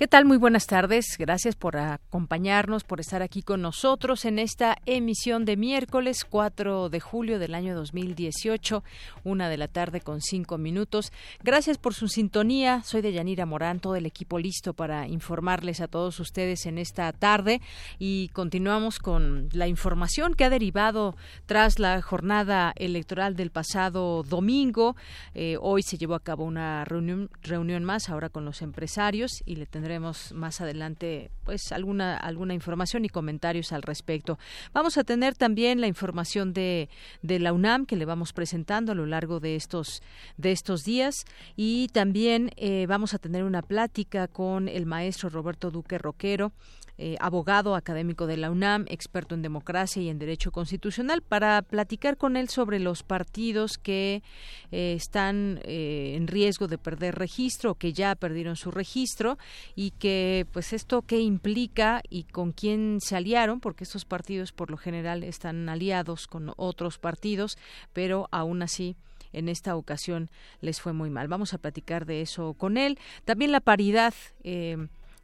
¿Qué tal? Muy buenas tardes. Gracias por acompañarnos, por estar aquí con nosotros en esta emisión de miércoles 4 de julio del año 2018, una de la tarde con cinco minutos. Gracias por su sintonía. Soy de Yanira Morán, todo el equipo listo para informarles a todos ustedes en esta tarde y continuamos con la información que ha derivado tras la jornada electoral del pasado domingo. Eh, hoy se llevó a cabo una reunión, más ahora con los empresarios y le tendré más adelante pues alguna alguna información y comentarios al respecto. Vamos a tener también la información de, de la UNAM que le vamos presentando a lo largo de estos de estos días y también eh, vamos a tener una plática con el maestro Roberto Duque Roquero eh, abogado académico de la UNAM, experto en democracia y en derecho constitucional, para platicar con él sobre los partidos que eh, están eh, en riesgo de perder registro, que ya perdieron su registro y que, pues, esto qué implica y con quién se aliaron, porque estos partidos por lo general están aliados con otros partidos, pero aún así en esta ocasión les fue muy mal. Vamos a platicar de eso con él. También la paridad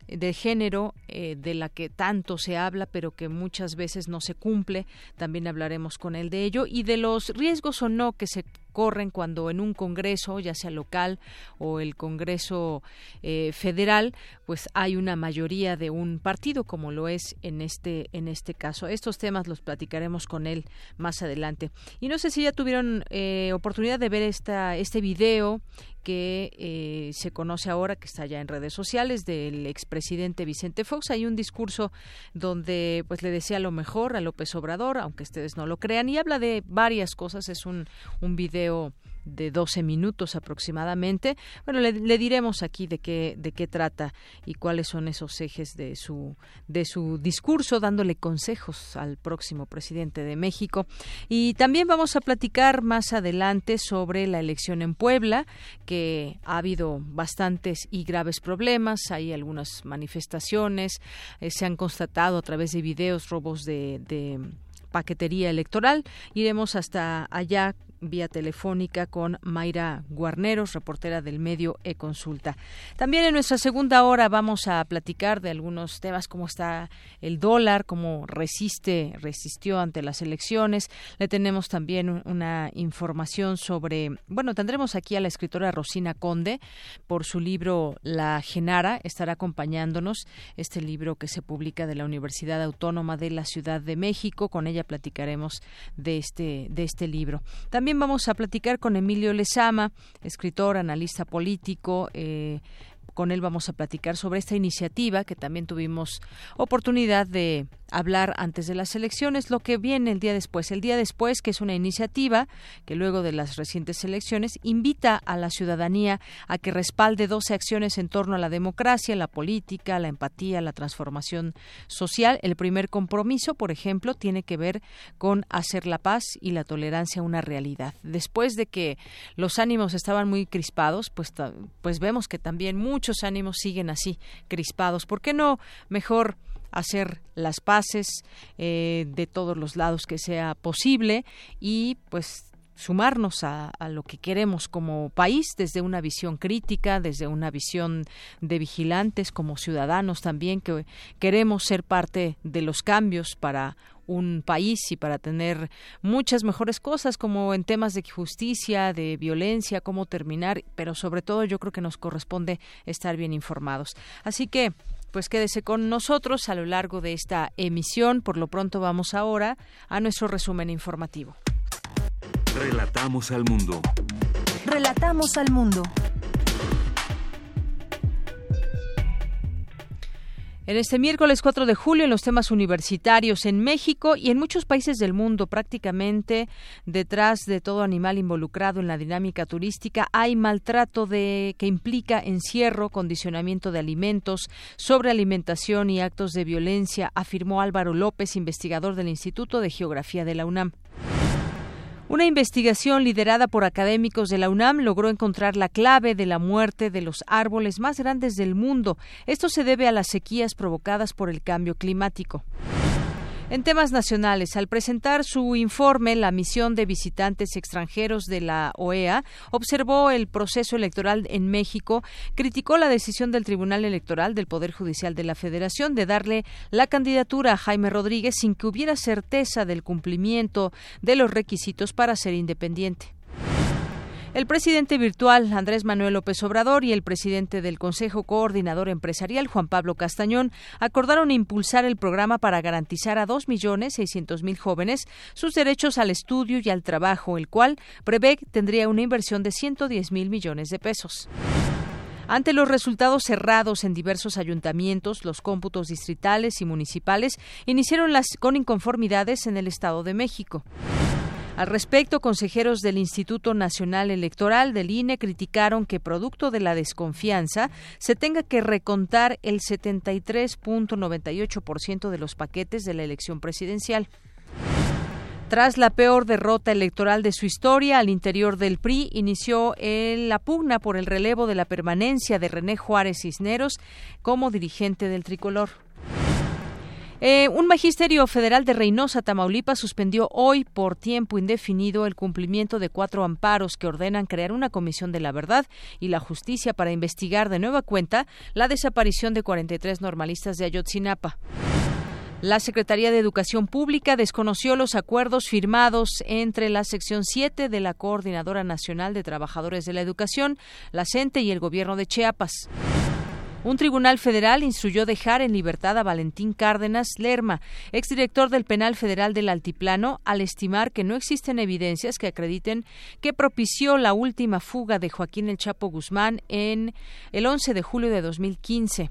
de género eh, de la que tanto se habla pero que muchas veces no se cumple también hablaremos con él de ello y de los riesgos o no que se corren cuando en un congreso ya sea local o el congreso eh, federal pues hay una mayoría de un partido como lo es en este en este caso. Estos temas los platicaremos con él más adelante. Y no sé si ya tuvieron eh, oportunidad de ver esta este video que eh, se conoce ahora, que está ya en redes sociales, del expresidente Vicente Fox. Hay un discurso donde pues le desea lo mejor a López Obrador, aunque ustedes no lo crean, y habla de varias cosas. Es un, un video de 12 minutos aproximadamente. Bueno, le, diremos aquí de qué de qué trata y cuáles son esos ejes de su de su discurso dándole consejos al próximo presidente de México y también vamos a platicar más adelante sobre la elección en Puebla que ha habido bastantes y graves problemas, hay algunas manifestaciones, eh, se han constatado a través de videos robos de, de paquetería electoral. Iremos hasta allá vía telefónica con Mayra Guarneros, reportera del medio E-Consulta. También en nuestra segunda hora vamos a platicar de algunos temas, cómo está el dólar, cómo resiste, resistió ante las elecciones. Le tenemos también una información sobre, bueno, tendremos aquí a la escritora Rosina Conde por su libro La Genara, estará acompañándonos este libro que se publica de la Universidad Autónoma de la Ciudad de México. Con ella platicaremos de este, de este libro. También también vamos a platicar con Emilio Lezama, escritor, analista político, eh, con él vamos a platicar sobre esta iniciativa que también tuvimos oportunidad de hablar antes de las elecciones, lo que viene el día después. El día después, que es una iniciativa que luego de las recientes elecciones invita a la ciudadanía a que respalde 12 acciones en torno a la democracia, la política, la empatía, la transformación social. El primer compromiso, por ejemplo, tiene que ver con hacer la paz y la tolerancia una realidad. Después de que los ánimos estaban muy crispados, pues, pues vemos que también muchos ánimos siguen así, crispados. ¿Por qué no mejor hacer las paces eh, de todos los lados que sea posible y pues sumarnos a, lo que queremos como país desde una visión crítica, desde una visión de vigilantes como ciudadanos también que queremos ser parte de los cambios para un país y para tener muchas mejores cosas como en temas de justicia, de violencia, cómo terminar, pero sobre todo yo creo que nos corresponde estar bien informados. Así que pues quédese con nosotros a lo largo de esta emisión. Por lo pronto vamos ahora a nuestro resumen informativo. Relatamos al mundo. Relatamos al mundo. En este miércoles 4 de julio, en los temas universitarios en México y en muchos países del mundo, prácticamente detrás de todo animal involucrado en la dinámica turística, hay maltrato de que implica encierro, condicionamiento de alimentos, sobrealimentación y actos de violencia, afirmó Álvaro López, investigador del Instituto de Geografía de la UNAM. Una investigación liderada por académicos de la UNAM logró encontrar la clave de la muerte de los árboles más grandes del mundo. Esto se debe a las sequías provocadas por el cambio climático. En temas nacionales, al presentar su informe, la misión de visitantes extranjeros de la OEA observó el proceso electoral en México, criticó la decisión del Tribunal Electoral del Poder Judicial de la Federación de darle la candidatura a Jaime Rodríguez sin que hubiera certeza del cumplimiento de los requisitos para ser independiente. El presidente virtual Andrés Manuel López Obrador y el presidente del Consejo Coordinador Empresarial Juan Pablo Castañón acordaron impulsar el programa para garantizar a 2.600.000 jóvenes sus derechos al estudio y al trabajo, el cual prevé tendría una inversión de 110.000 millones de pesos. Ante los resultados cerrados en diversos ayuntamientos, los cómputos distritales y municipales iniciaron las con inconformidades en el Estado de México. Al respecto, consejeros del Instituto Nacional Electoral del INE criticaron que, producto de la desconfianza, se tenga que recontar el 73.98% de los paquetes de la elección presidencial. Tras la peor derrota electoral de su historia al interior del PRI, inició la pugna por el relevo de la permanencia de René Juárez Cisneros como dirigente del tricolor. Eh, un magisterio federal de Reynosa, Tamaulipas, suspendió hoy por tiempo indefinido el cumplimiento de cuatro amparos que ordenan crear una comisión de la verdad y la justicia para investigar de nueva cuenta la desaparición de 43 normalistas de Ayotzinapa. La Secretaría de Educación Pública desconoció los acuerdos firmados entre la sección 7 de la Coordinadora Nacional de Trabajadores de la Educación, la CENTE y el Gobierno de Chiapas. Un tribunal federal instruyó dejar en libertad a Valentín Cárdenas Lerma, exdirector del Penal Federal del Altiplano, al estimar que no existen evidencias que acrediten que propició la última fuga de Joaquín El Chapo Guzmán en el 11 de julio de 2015.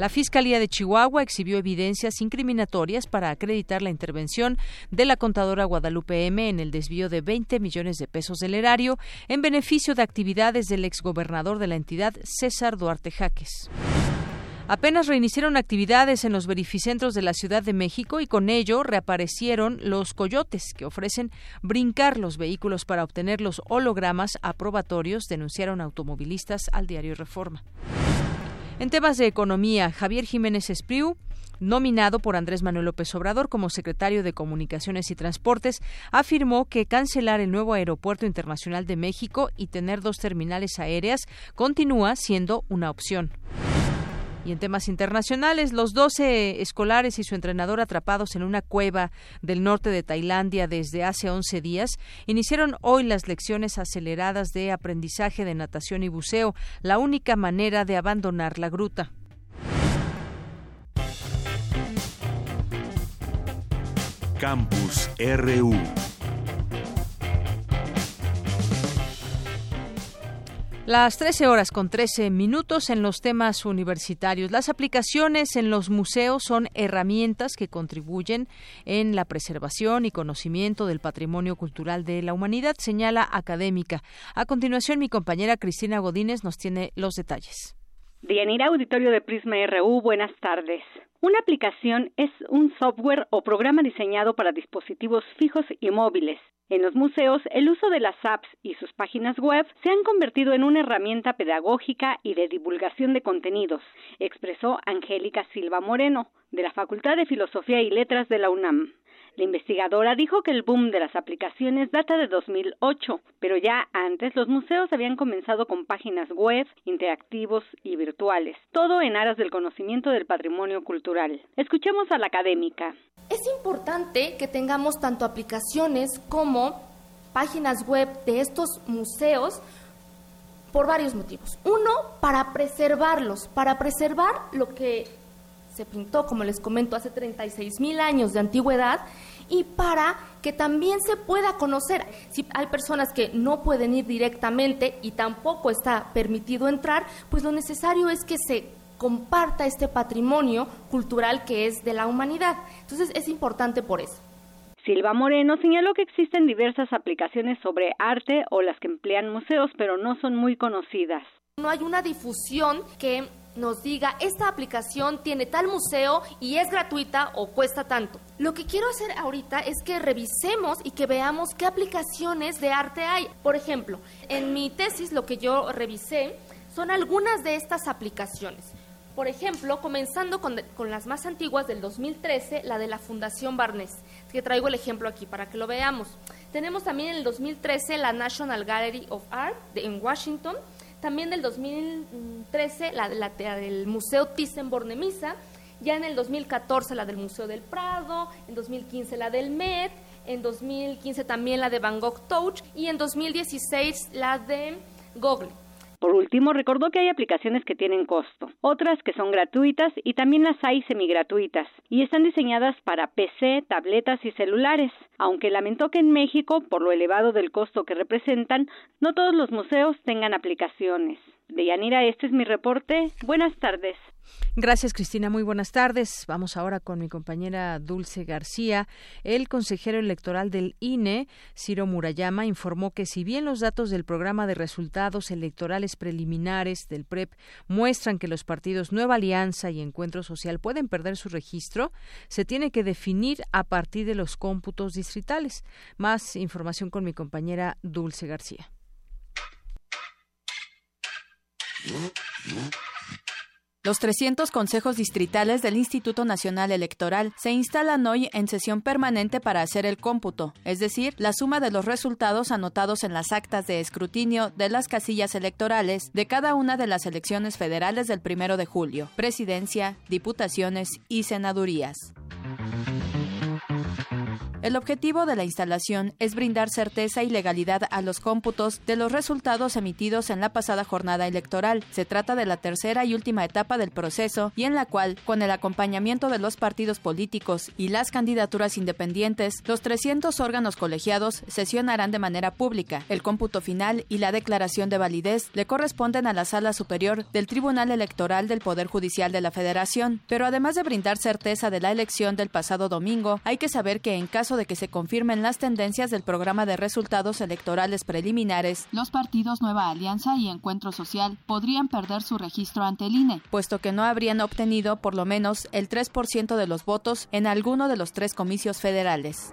La Fiscalía de Chihuahua exhibió evidencias incriminatorias para acreditar la intervención de la contadora Guadalupe M en el desvío de 20 millones de pesos del erario en beneficio de actividades del exgobernador de la entidad, César Duarte Jaques. Apenas reiniciaron actividades en los verificentros de la Ciudad de México y con ello reaparecieron los coyotes que ofrecen brincar los vehículos para obtener los hologramas aprobatorios, denunciaron automovilistas al diario Reforma. En temas de economía, Javier Jiménez Espriu nominado por Andrés Manuel López Obrador como secretario de Comunicaciones y Transportes, afirmó que cancelar el nuevo Aeropuerto Internacional de México y tener dos terminales aéreas continúa siendo una opción. Y en temas internacionales, los 12 escolares y su entrenador atrapados en una cueva del norte de Tailandia desde hace 11 días iniciaron hoy las lecciones aceleradas de aprendizaje de natación y buceo, la única manera de abandonar la gruta. Campus RU Las 13 horas con 13 minutos en los temas universitarios. Las aplicaciones en los museos son herramientas que contribuyen en la preservación y conocimiento del patrimonio cultural de la humanidad, señala académica. A continuación, mi compañera Cristina Godínez nos tiene los detalles. Dianira Auditorio de Prisma RU, buenas tardes. Una aplicación es un software o programa diseñado para dispositivos fijos y móviles en los museos, el uso de las apps y sus páginas web se han convertido en una herramienta pedagógica y de divulgación de contenidos, expresó Angélica Silva Moreno, de la Facultad de Filosofía y Letras de la UNAM. La investigadora dijo que el boom de las aplicaciones data de 2008, pero ya antes los museos habían comenzado con páginas web, interactivos y virtuales, todo en aras del conocimiento del patrimonio cultural. Escuchemos a la académica. Es importante que tengamos tanto aplicaciones como páginas web de estos museos por varios motivos. Uno, para preservarlos, para preservar lo que se pintó, como les comento, hace 36 mil años de antigüedad y para que también se pueda conocer. Si hay personas que no pueden ir directamente y tampoco está permitido entrar, pues lo necesario es que se comparta este patrimonio cultural que es de la humanidad. Entonces es importante por eso. Silva Moreno señaló que existen diversas aplicaciones sobre arte o las que emplean museos, pero no son muy conocidas. No hay una difusión que nos diga esta aplicación tiene tal museo y es gratuita o cuesta tanto. Lo que quiero hacer ahorita es que revisemos y que veamos qué aplicaciones de arte hay. Por ejemplo, en mi tesis lo que yo revisé son algunas de estas aplicaciones. Por ejemplo, comenzando con, las más antiguas del 2013, la de la Fundación Barnes, que traigo el ejemplo aquí para que lo veamos. Tenemos también en el 2013 la National Gallery of Art en Washington, también del 2013 la, del Museo Thyssen-Bornemisza, ya en el 2014 la del Museo del Prado, en 2015 la del Met, en 2015 también la de Van Gogh Touch y en 2016 la de Google. Por último, recordó que hay aplicaciones que tienen costo, otras que son gratuitas y también las hay semigratuitas, y están diseñadas para PC, tabletas y celulares, aunque lamentó que en México, por lo elevado del costo que representan, no todos los museos tengan aplicaciones. De Yanira, este es mi reporte. Buenas tardes. Gracias, Cristina. Muy buenas tardes. Vamos ahora con mi compañera Dulce García. El consejero electoral del INE, Ciro Murayama, informó que si bien los datos del programa de resultados electorales preliminares del PREP muestran que los partidos Nueva Alianza y Encuentro Social pueden perder su registro, se tiene que definir a partir de los cómputos distritales. Más información con mi compañera Dulce García. Los 300 consejos distritales del Instituto Nacional Electoral se instalan hoy en sesión permanente para hacer el cómputo, es decir, la suma de los resultados anotados en las actas de escrutinio de las casillas electorales de cada una de las elecciones federales del 1 de julio, presidencia, diputaciones y senadurías. El objetivo de la instalación es brindar certeza y legalidad a los cómputos de los resultados emitidos en la pasada jornada electoral. Se trata de la tercera y última etapa del proceso y en la cual, con el acompañamiento de los partidos políticos y las candidaturas independientes, los 300 órganos colegiados sesionarán de manera pública. El cómputo final y la declaración de validez le corresponden a la Sala Superior del Tribunal Electoral del Poder Judicial de la Federación. Pero además de brindar certeza de la elección del pasado domingo, hay que saber que en caso de que se confirmen las tendencias del programa de resultados electorales preliminares, los partidos Nueva Alianza y Encuentro Social podrían perder su registro ante el INE, puesto que no habrían obtenido por lo menos el 3% de los votos en alguno de los tres comicios federales.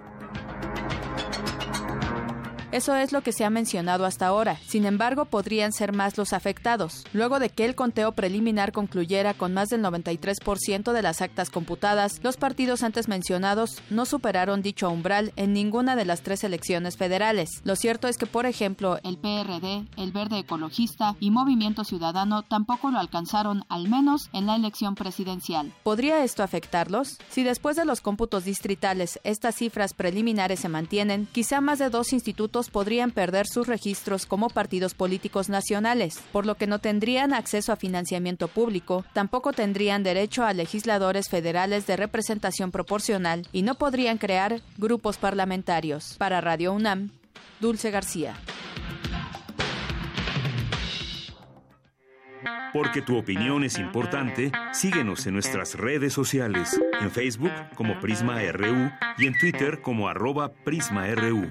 Eso es lo que se ha mencionado hasta ahora. Sin embargo, podrían ser más los afectados. Luego de que el conteo preliminar concluyera con más del 93% de las actas computadas, los partidos antes mencionados no superaron dicho umbral en ninguna de las tres elecciones federales. Lo cierto es que, por ejemplo, el PRD, el Verde Ecologista y Movimiento Ciudadano tampoco lo alcanzaron, al menos en la elección presidencial. ¿Podría esto afectarlos? Si después de los cómputos distritales estas cifras preliminares se mantienen, quizá más de dos institutos podrían perder sus registros como partidos políticos nacionales, por lo que no tendrían acceso a financiamiento público, tampoco tendrían derecho a legisladores federales de representación proporcional y no podrían crear grupos parlamentarios. Para Radio UNAM, Dulce García. Porque tu opinión es importante, síguenos en nuestras redes sociales, en Facebook como Prisma RU y en Twitter como arroba PrismaRU.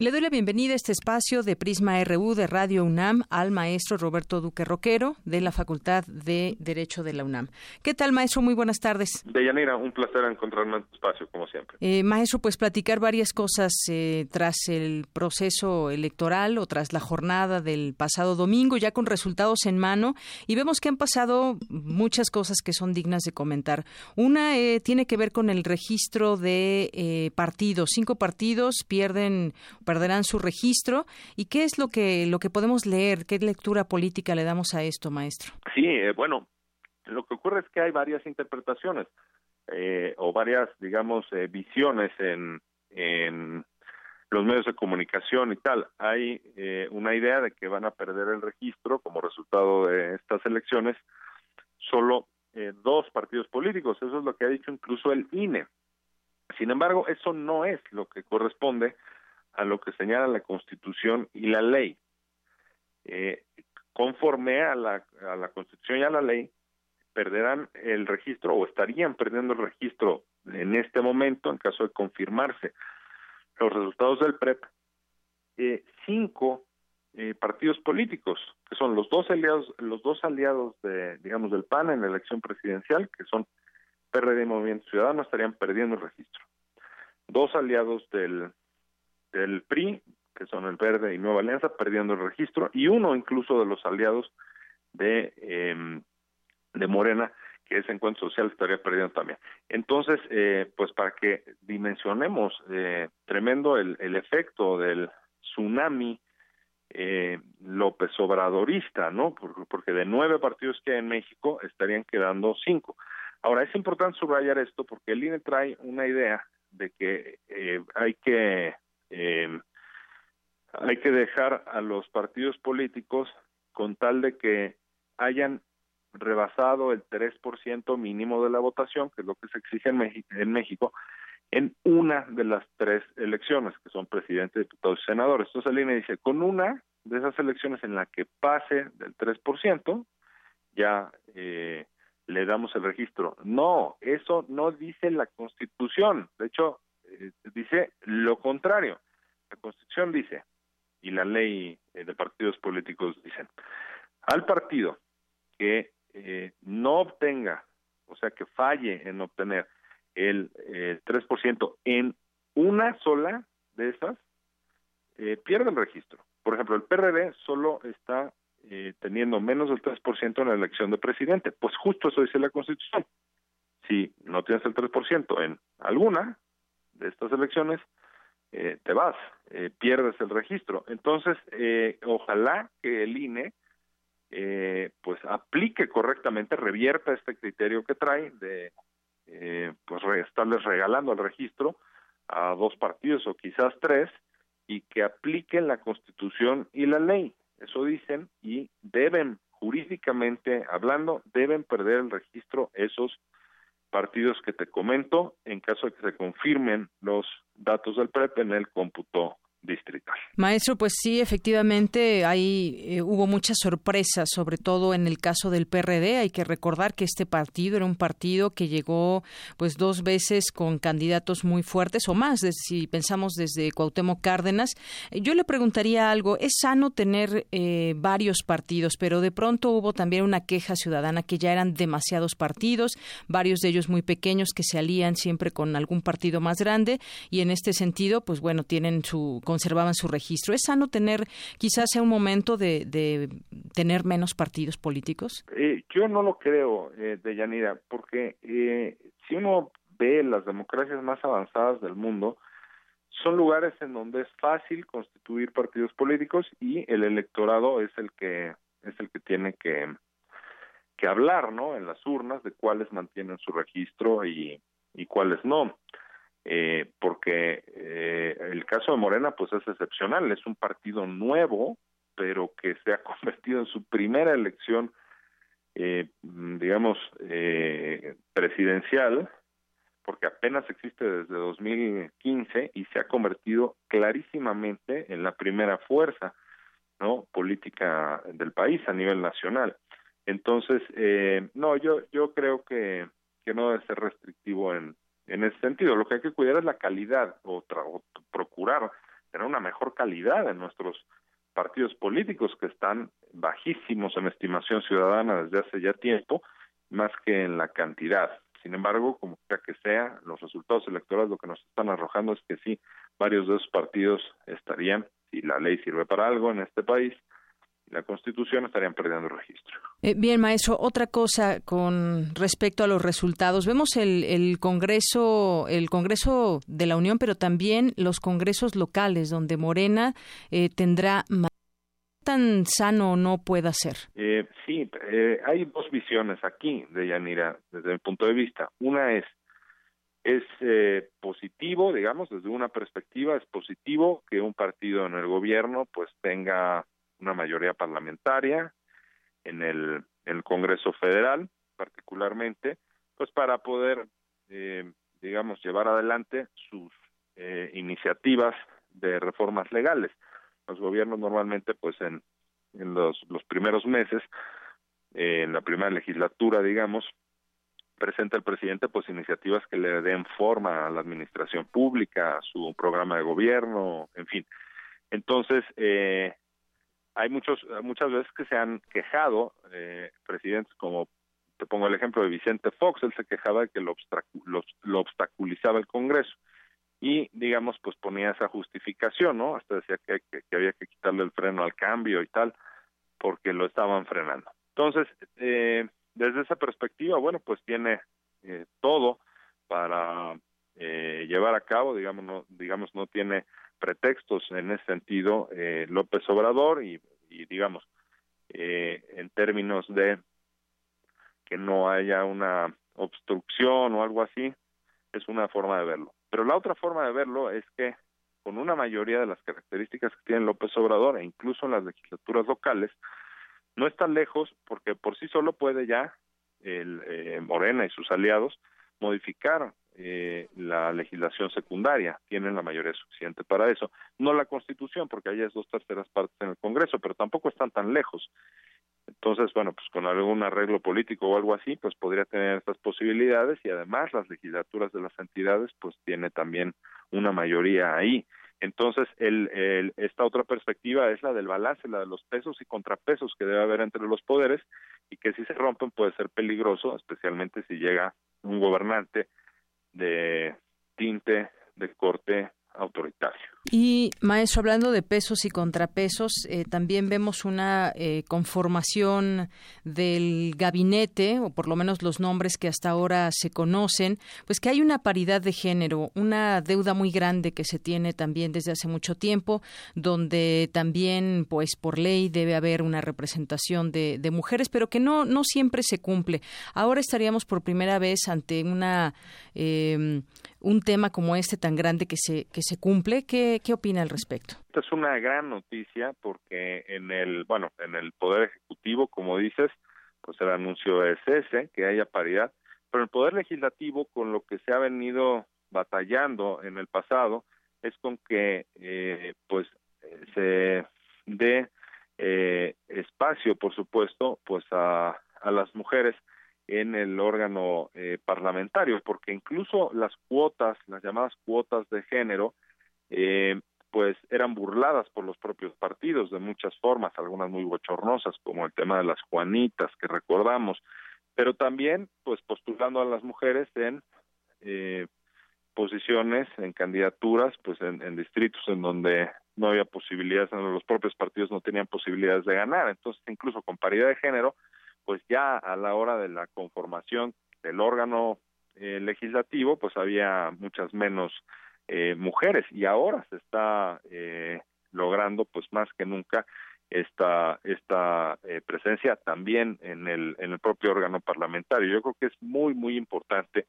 Le doy la bienvenida a este espacio de Prisma RU de Radio UNAM al maestro Roberto Duque Roquero de la Facultad de Derecho de la UNAM. ¿Qué tal, maestro? Muy buenas tardes. Deyanira, un placer encontrarme en tu espacio, como siempre. Eh, maestro, pues platicar varias cosas eh, tras el proceso electoral o tras la jornada del pasado domingo, ya con resultados en mano, y vemos que han pasado muchas cosas que son dignas de comentar. Una eh, tiene que ver con el registro de partidos. Cinco partidos pierden perderán su registro. ¿Y qué es lo que, lo que podemos leer? ¿Qué lectura política le damos a esto, maestro? Sí, eh, bueno, lo que ocurre es que hay varias interpretaciones eh, o varias, digamos, eh, visiones en, en los medios de comunicación y tal. Hay una idea de que van a perder el registro como resultado de estas elecciones solo dos partidos políticos. Eso es lo que ha dicho incluso el INE. Sin embargo, eso no es lo que corresponde a lo que señala la Constitución y la ley. Eh, conforme a la, a la Constitución y a la ley, perderán el registro o estarían perdiendo el registro en este momento, en caso de confirmarse los resultados del PREP, eh, cinco eh, partidos políticos, que son los dos aliados, los dos aliados de, digamos, del PAN en la elección presidencial, que son PRD y Movimiento Ciudadano, estarían perdiendo el registro. Dos aliados del, del PRI, que son el Verde y Nueva Alianza, perdiendo el registro, y uno incluso de los aliados de, eh, de Morena, que ese encuentro social estaría perdiendo también. Entonces, eh, pues para que dimensionemos eh, tremendo el, el efecto del tsunami eh, López Obradorista, ¿no? Porque de nueve partidos que hay en México estarían quedando cinco. Ahora, es importante subrayar esto porque el INE trae una idea de que eh, hay que eh, hay que dejar a los partidos políticos con tal de que hayan rebasado el 3% mínimo de la votación, que es lo que se exige en México, en una de las tres elecciones, que son presidente, diputados y senadores. Entonces el INE dice, con una de esas elecciones en la que pase del 3%, ya eh, le damos el registro. No, eso no dice la Constitución. De hecho, eh, dice lo contrario. La Constitución dice, y la ley eh, de partidos políticos dicen, al partido que eh, no obtenga, o sea, que falle en obtener el eh, 3% en una sola de esas, pierde el registro. Por ejemplo, el PRD solo está eh, teniendo menos del 3% en la elección de presidente. Pues justo eso dice la Constitución. Si no tienes el 3% en alguna de estas elecciones, eh, te vas, eh, pierdes el registro. Entonces, eh, ojalá que el INE eh, pues aplique correctamente, revierta este criterio que trae de pues estarles regalando el registro a dos partidos o quizás tres y que apliquen la Constitución y la ley. Eso dicen y deben, jurídicamente hablando, deben perder el registro esos partidos que te comento en caso de que se confirmen los datos del PREP en el cómputo distrital. Maestro, pues sí, efectivamente, hay eh, hubo muchas sorpresas, sobre todo en el caso del PRD. Hay que recordar que este partido era un partido que llegó, pues, dos veces con candidatos muy fuertes o más. si pensamos desde Cuauhtémoc Cárdenas, yo le preguntaría algo. Es sano tener eh, varios partidos, pero de pronto hubo también una queja ciudadana que ya eran demasiados partidos, varios de ellos muy pequeños que se alían siempre con algún partido más grande y en este sentido, pues bueno, tienen su conservaban su registro. ¿Es sano tener, quizás sea un momento de, de tener menos partidos políticos? Eh, yo no lo creo, eh, Deyanira, porque eh, si uno ve las democracias más avanzadas del mundo, son lugares en donde es fácil constituir partidos políticos y el electorado es el que es el que tiene que que hablar, ¿no? En las urnas de cuáles mantienen su registro y, y cuáles no eh, porque eh, el caso de Morena pues es excepcional, es un partido nuevo, pero que se ha convertido en su primera elección, eh, digamos, eh, presidencial, porque apenas existe desde 2015 y se ha convertido clarísimamente en la primera fuerza no política del país a nivel nacional. Entonces, eh, no, yo yo creo que que no debe ser restrictivo en en ese sentido. Lo que hay que cuidar es la calidad o, o procurar tener una mejor calidad en nuestros partidos políticos que están bajísimos en estimación ciudadana desde hace ya tiempo, más que en la cantidad. Sin embargo, como sea que sea, los resultados electorales lo que nos están arrojando es que sí, varios de esos partidos estarían, si la ley sirve para algo en este país, la Constitución estarían perdiendo el registro. Eh, bien, maestro, otra cosa con respecto a los resultados. Vemos el, el, Congreso, el Congreso de la Unión, pero también los congresos locales, donde Morena eh, tendrá más tan sano no pueda ser? Eh, sí, eh, hay dos visiones aquí de Yanira desde mi punto de vista. Una es es eh, positivo, digamos, desde una perspectiva es positivo que un partido en el gobierno pues tenga una mayoría parlamentaria en el, Congreso Federal, particularmente, pues para poder, eh, digamos, llevar adelante sus iniciativas de reformas legales. Los gobiernos normalmente, pues en, en los, primeros meses, en la primera legislatura, digamos, presenta el presidente pues iniciativas que le den forma a la administración pública, a su programa de gobierno, en fin. Entonces, eh, hay muchos muchas veces que se han quejado eh, presidentes como te pongo el ejemplo de Vicente Fox, él se quejaba de que lo, lo, obstaculizaba el Congreso y digamos pues ponía esa justificación, ¿no? Hasta decía que, que, había que quitarle el freno al cambio y tal porque lo estaban frenando. Entonces, eh, desde esa perspectiva, bueno, pues tiene eh, todo para eh, llevar a cabo, digamos, no, digamos, no tiene pretextos en ese sentido eh, López Obrador y, digamos, eh, en términos de que no haya una obstrucción o algo así, es una forma de verlo. Pero la otra forma de verlo es que con una mayoría de las características que tiene López Obrador e incluso en las legislaturas locales, no está lejos porque por sí solo puede ya el eh, Morena y sus aliados modificar eh, la legislación secundaria, tienen la mayoría suficiente para eso, no la Constitución, porque ahí es dos terceras partes en el Congreso, pero tampoco están tan lejos. Entonces, bueno, pues con algún arreglo político o algo así, pues podría tener estas posibilidades y además las legislaturas de las entidades, pues tiene también una mayoría ahí. Entonces, el, esta otra perspectiva es la del balance, la de los pesos y contrapesos que debe haber entre los poderes y que si se rompen puede ser peligroso, especialmente si llega un gobernante de tinte de corte autoritario. Y maestro, hablando de pesos y contrapesos, eh, también vemos una eh, conformación del gabinete, o por lo menos los nombres que hasta ahora se conocen, pues que hay una paridad de género, una deuda muy grande que se tiene también desde hace mucho tiempo, donde también, pues por ley debe haber una representación de, de mujeres, pero que no, no siempre se cumple. Ahora estaríamos por primera vez ante una eh, un tema como este tan grande que se que se cumple. ¿Qué, qué opina al respecto? Esta es una gran noticia porque en el bueno en el poder ejecutivo, como dices, pues el anuncio es ese que haya paridad, pero el poder legislativo con lo que se ha venido batallando en el pasado es con que eh, pues se dé eh, espacio, por supuesto, pues a, a las mujeres en el órgano eh, parlamentario, porque incluso las cuotas, las llamadas cuotas de género, eh, pues eran burladas por los propios partidos de muchas formas, algunas muy bochornosas, como el tema de las Juanitas que recordamos, pero también pues postulando a las mujeres en eh, posiciones, en candidaturas, pues en, en distritos en donde no había posibilidades, en donde los propios partidos no tenían posibilidades de ganar, entonces incluso con paridad de género, pues ya a la hora de la conformación del órgano eh, legislativo, pues había muchas menos eh, mujeres y ahora se está eh, logrando, pues más que nunca, esta esta presencia también en el en el propio órgano parlamentario. Yo creo que es muy muy importante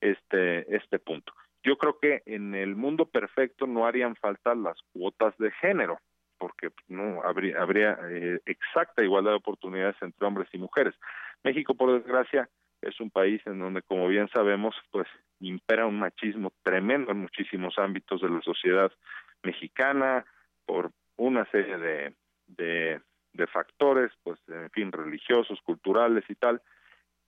este este punto. Yo creo que en el mundo perfecto no harían falta las cuotas de género porque no habría, habría eh, exacta igualdad de oportunidades entre hombres y mujeres. México, por desgracia, es un país en donde, como bien sabemos, pues impera un machismo tremendo en muchísimos ámbitos de la sociedad mexicana por una serie de, de, de factores, pues, en fin, religiosos, culturales y tal.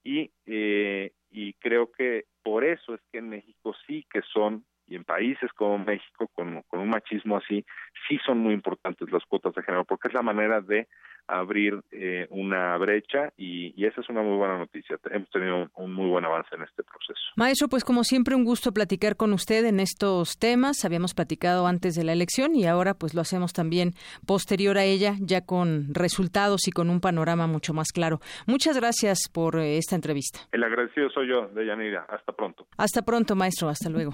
Y, eh, y creo que por eso es que en México sí que son y en países como México con, con un machismo así sí son muy importantes las cuotas de género porque es la manera de abrir eh, una brecha y, y, esa es una muy buena noticia. Hemos tenido un, muy buen avance en este proceso. Maestro, pues como siempre un gusto platicar con usted en estos temas. Habíamos platicado antes de la elección y ahora pues lo hacemos también posterior a ella ya con resultados y con un panorama mucho más claro. Muchas gracias por eh, esta entrevista. El agradecido soy yo, Deyanira. Hasta pronto. Hasta pronto, maestro. Hasta luego.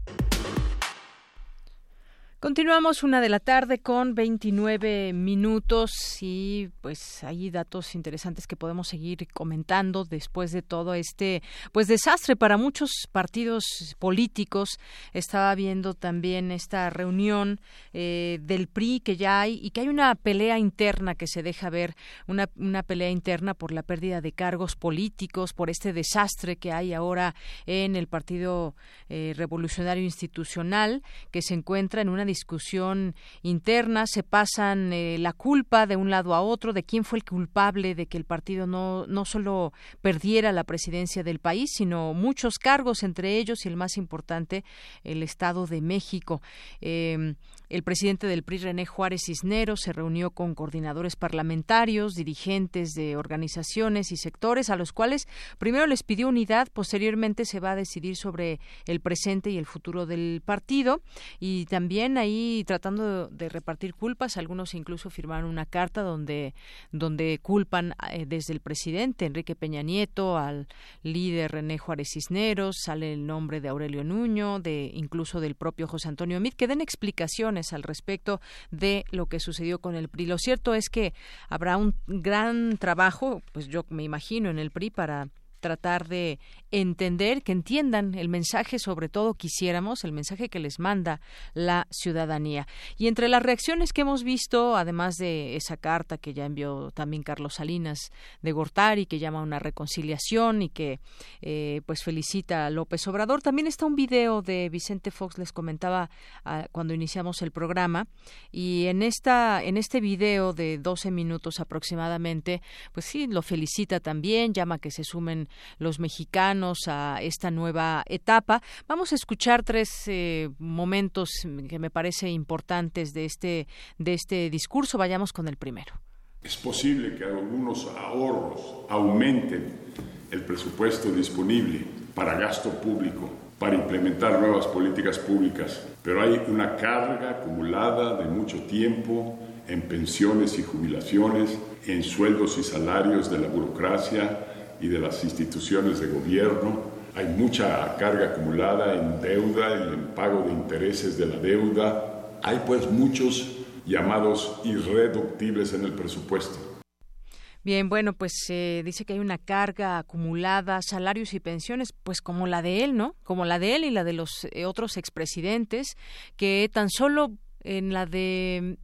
Continuamos una de la tarde con 29 minutos y pues hay datos interesantes que podemos seguir comentando después de todo este pues desastre para muchos partidos políticos. Estaba viendo también esta reunión eh, del PRI que ya hay y que hay una pelea interna que se deja ver, una, una pelea interna por la pérdida de cargos políticos, por este desastre que hay ahora en el Partido eh, Revolucionario Institucional que se encuentra en una discusión interna, se pasan eh, la culpa de un lado a otro, de quién fue el culpable de que el partido no, no solo perdiera la presidencia del país, sino muchos cargos, entre ellos y el más importante, el Estado de México. Eh, el presidente del PRI, René Juárez Cisneros, se reunió con coordinadores parlamentarios, dirigentes de organizaciones y sectores, a los cuales primero les pidió unidad, posteriormente se va a decidir sobre el presente y el futuro del partido. Y también ahí tratando de repartir culpas, algunos incluso firmaron una carta donde, donde culpan eh, desde el presidente Enrique Peña Nieto al líder René Juárez Cisneros, sale el nombre de Aurelio Nuño, de incluso del propio José Antonio Mit, que den explicaciones al respecto de lo que sucedió con el PRI. Lo cierto es que habrá un gran trabajo, pues yo me imagino, en el PRI para tratar de entender, que entiendan el mensaje, sobre todo quisiéramos, el mensaje que les manda la ciudadanía. Y entre las reacciones que hemos visto, además de esa carta que ya envió también Carlos Salinas de Gortari, que llama a una reconciliación y que eh, pues felicita a López Obrador, también está un video de Vicente Fox, les comentaba ah, cuando iniciamos el programa, y en esta, en este video de 12 minutos aproximadamente, pues sí, lo felicita también, llama que se sumen los mexicanos a esta nueva etapa. Vamos a escuchar tres eh, momentos que me parece importantes de este, de este discurso. Vayamos con el primero. Es posible que algunos ahorros aumenten el presupuesto disponible para gasto público, para implementar nuevas políticas públicas, pero hay una carga acumulada de mucho tiempo en pensiones y jubilaciones, en sueldos y salarios de la burocracia, y de las instituciones de gobierno. Hay mucha carga acumulada en deuda y en pago de intereses de la deuda. Hay pues muchos llamados irreductibles en el presupuesto. Bien, bueno, pues se dice que hay una carga acumulada, salarios y pensiones, pues como la de él, ¿no? Como la de él y la de los eh, otros expresidentes, que tan solo en la de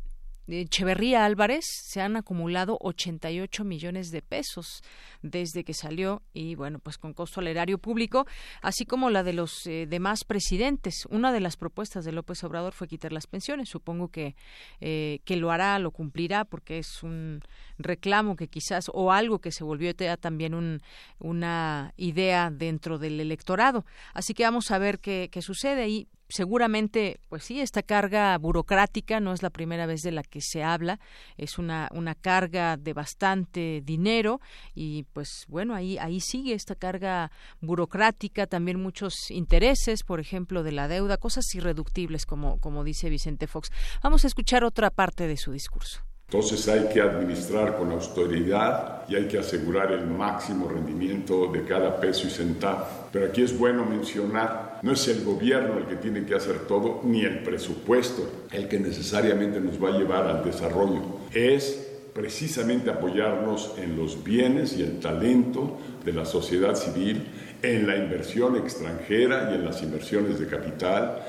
Echeverría Álvarez se han acumulado 88 millones de pesos desde que salió y bueno pues con costo al erario público así como la de los eh, demás presidentes. Una de las propuestas de López Obrador fue quitar las pensiones. Supongo que eh, que lo hará lo cumplirá porque es un reclamo que quizás o algo que se volvió también un, una idea dentro del electorado. Así que vamos a ver qué, qué sucede. Y seguramente, pues sí, esta carga burocrática no es la primera vez de la que se habla, es una, una carga de bastante dinero y pues bueno, ahí, ahí sigue esta carga burocrática, también muchos intereses, por ejemplo, de la deuda, cosas irreductibles, como, como dice Vicente Fox. Vamos a escuchar otra parte de su discurso. Entonces hay que administrar con austeridad y hay que asegurar el máximo rendimiento de cada peso y centavo. Pero aquí es bueno mencionar, no es el gobierno el que tiene que hacer todo, ni el presupuesto el que necesariamente nos va a llevar al desarrollo. Es precisamente apoyarnos en los bienes y el talento de la sociedad civil, en la inversión extranjera y en las inversiones de capital,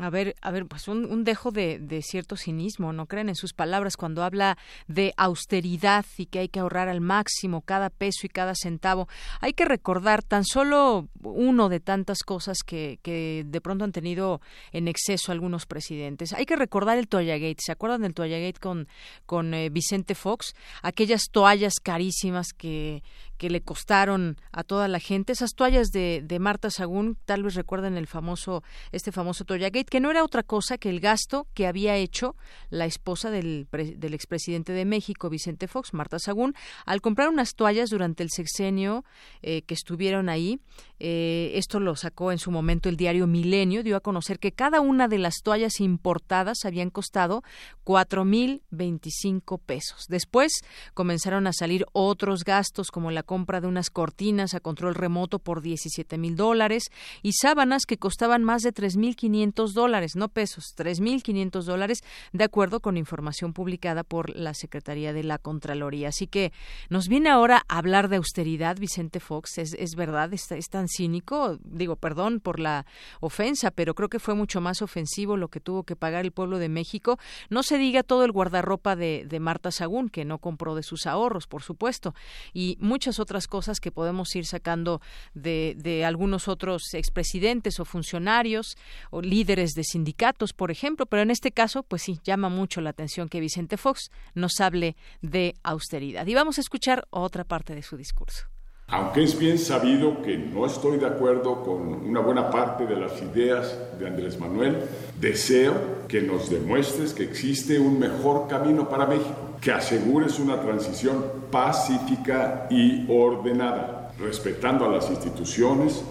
a ver, a ver, pues un, dejo de, de, cierto cinismo, ¿no creen en sus palabras cuando habla de austeridad y que hay que ahorrar al máximo cada peso y cada centavo? Hay que recordar tan solo uno de tantas cosas que, que de pronto han tenido en exceso algunos presidentes. Hay que recordar el Toallagate. ¿Se acuerdan del Toallagate con, con eh, Vicente Fox? Aquellas toallas carísimas que, que le costaron a toda la gente. Esas toallas de, de Marta Sagún, tal vez recuerden el famoso, este famoso Toyagate, que no era otra cosa que el gasto que había hecho la esposa del, expresidente de México, Vicente Fox, Marta Sagún, al comprar unas toallas durante el sexenio eh, que estuvieron ahí. Eh, esto lo sacó en su momento el diario Milenio, dio a conocer que cada una de las toallas importadas habían costado cuatro mil veinticinco pesos. Después comenzaron a salir otros gastos como la compra de unas cortinas a control remoto por 17 mil dólares y sábanas que costaban más de 3 mil 500 dólares. No pesos, 3.500 dólares, de acuerdo con información publicada por la Secretaría de la Contraloría. Así que nos viene ahora a hablar de austeridad, Vicente Fox. Es, es verdad, es, tan cínico. Digo, perdón por la ofensa, pero creo que fue mucho más ofensivo lo que tuvo que pagar el pueblo de México. No se diga todo el guardarropa de, Marta Sagún, que no compró de sus ahorros, por supuesto, y muchas otras cosas que podemos ir sacando de algunos otros expresidentes o funcionarios o líderes de sindicatos, por ejemplo, pero en este caso, pues sí, llama mucho la atención que Vicente Fox nos hable de austeridad. Y vamos a escuchar otra parte de su discurso. Aunque es bien sabido que no estoy de acuerdo con una buena parte de las ideas de Andrés Manuel, deseo que nos demuestres que existe un mejor camino para México, que asegures una transición pacífica y ordenada, respetando a las instituciones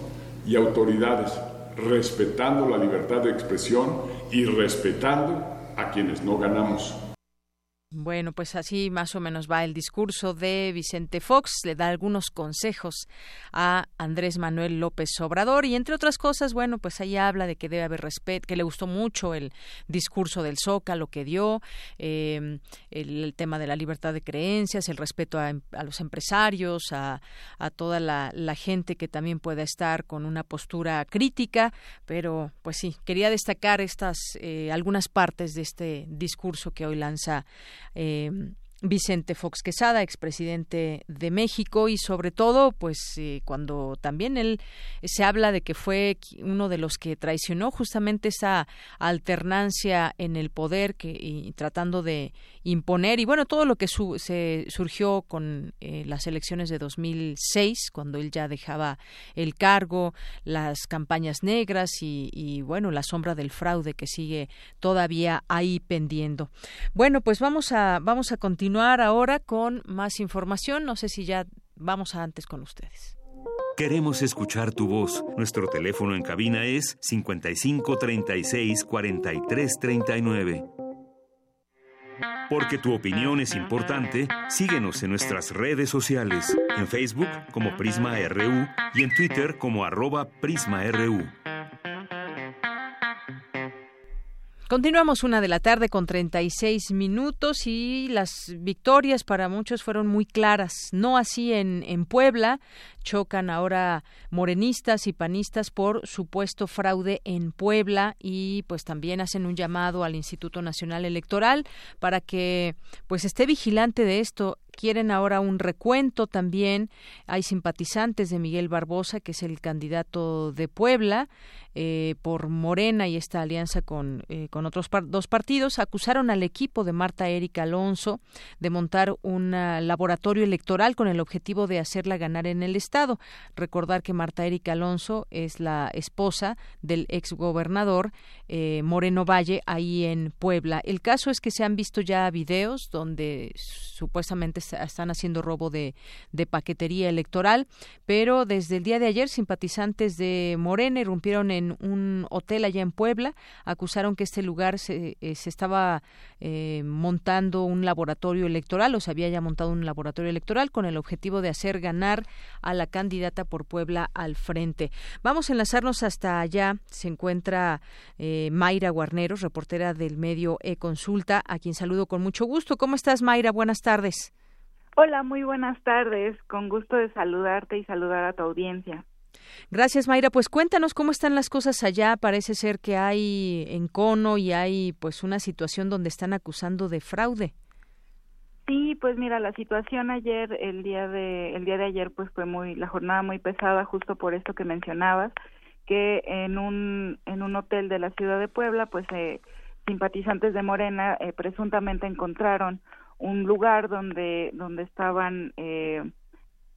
y autoridades, respetando la libertad de expresión y respetando a quienes no ganamos. Bueno, pues así más o menos va el discurso de Vicente Fox. Le da algunos consejos a Andrés Manuel López Obrador y entre otras cosas, bueno, pues ahí habla de que debe haber respeto, que le gustó mucho el discurso del Zócalo que dio, eh, el, tema de la libertad de creencias, el respeto a, los empresarios, a, a toda la, la, gente que también pueda estar con una postura crítica, pero pues sí, quería destacar estas eh, algunas partes de este discurso que hoy lanza eh, Vicente Fox Quesada, expresidente de México, y sobre todo, pues eh, cuando también él se habla de que fue uno de los que traicionó justamente esa alternancia en el poder que y tratando de imponer y bueno todo lo que su, se surgió con eh, las elecciones de 2006 cuando él ya dejaba el cargo las campañas negras y, y bueno la sombra del fraude que sigue todavía ahí pendiendo bueno pues vamos a vamos a continuar ahora con más información no sé si ya vamos a antes con ustedes Queremos escuchar tu voz. Nuestro teléfono en cabina es 55 36 43 39. Porque tu opinión es importante, síguenos en nuestras redes sociales, en Facebook como Prisma RU y en Twitter como arroba PrismaRU. Continuamos una de la tarde con 36 minutos y las victorias para muchos fueron muy claras. No así en, en Puebla. Chocan ahora morenistas y panistas por supuesto fraude en Puebla y pues también hacen un llamado al Instituto Nacional Electoral para que pues esté vigilante de esto quieren ahora un recuento también. Hay simpatizantes de Miguel Barbosa, que es el candidato de Puebla eh, por Morena y esta alianza con, eh, con otros dos partidos. Acusaron al equipo de Marta Erika Alonso de montar un laboratorio electoral con el objetivo de hacerla ganar en el Estado. Recordar que Marta Erika Alonso es la esposa del exgobernador eh, Moreno Valle ahí en Puebla. El caso es que se han visto ya videos donde supuestamente están haciendo robo de, de paquetería electoral, pero desde el día de ayer simpatizantes de Morena irrumpieron en un hotel allá en Puebla, acusaron que este lugar se, eh, se estaba eh, montando un laboratorio electoral o se había ya montado un laboratorio electoral con el objetivo de hacer ganar a la candidata por Puebla al frente. Vamos a enlazarnos hasta allá. Se encuentra eh, Mayra Guarneros, reportera del medio E-Consulta, a quien saludo con mucho gusto. ¿Cómo estás, Mayra? Buenas tardes. Hola, muy buenas tardes. Con gusto de saludarte y saludar a tu audiencia. Gracias, Mayra. Pues cuéntanos cómo están las cosas allá. Parece ser que hay encono y hay pues una situación donde están acusando de fraude. Sí, pues mira, la situación ayer, el día de el día de ayer pues fue muy la jornada muy pesada justo por esto que mencionabas, que en un en un hotel de la ciudad de Puebla pues eh, simpatizantes de Morena eh, presuntamente encontraron un lugar donde donde estaban eh,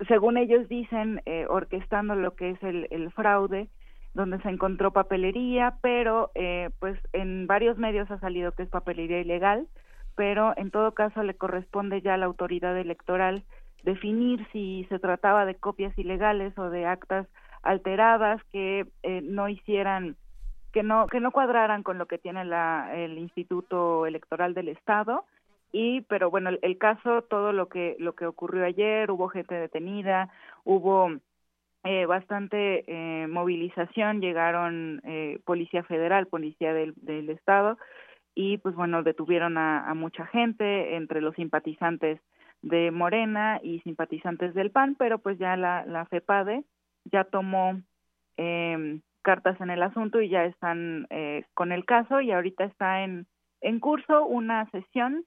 según ellos dicen eh, orquestando lo que es el, el, fraude donde se encontró papelería pero eh, pues en varios medios ha salido que es papelería ilegal pero en todo caso le corresponde ya a la autoridad electoral definir si se trataba de copias ilegales o de actas alteradas que eh, no hicieran que no que no cuadraran con lo que tiene la, el Instituto Electoral del Estado. Y pero bueno el, caso todo lo que lo que ocurrió ayer hubo gente detenida hubo eh, bastante eh, movilización, llegaron eh, Policía Federal, Policía del, del Estado, y pues bueno, detuvieron a, a, mucha gente entre los simpatizantes de Morena y simpatizantes del PAN, pero pues ya la, la FEPADE ya tomó eh, cartas en el asunto y ya están eh, con el caso y ahorita está en, en curso una sesión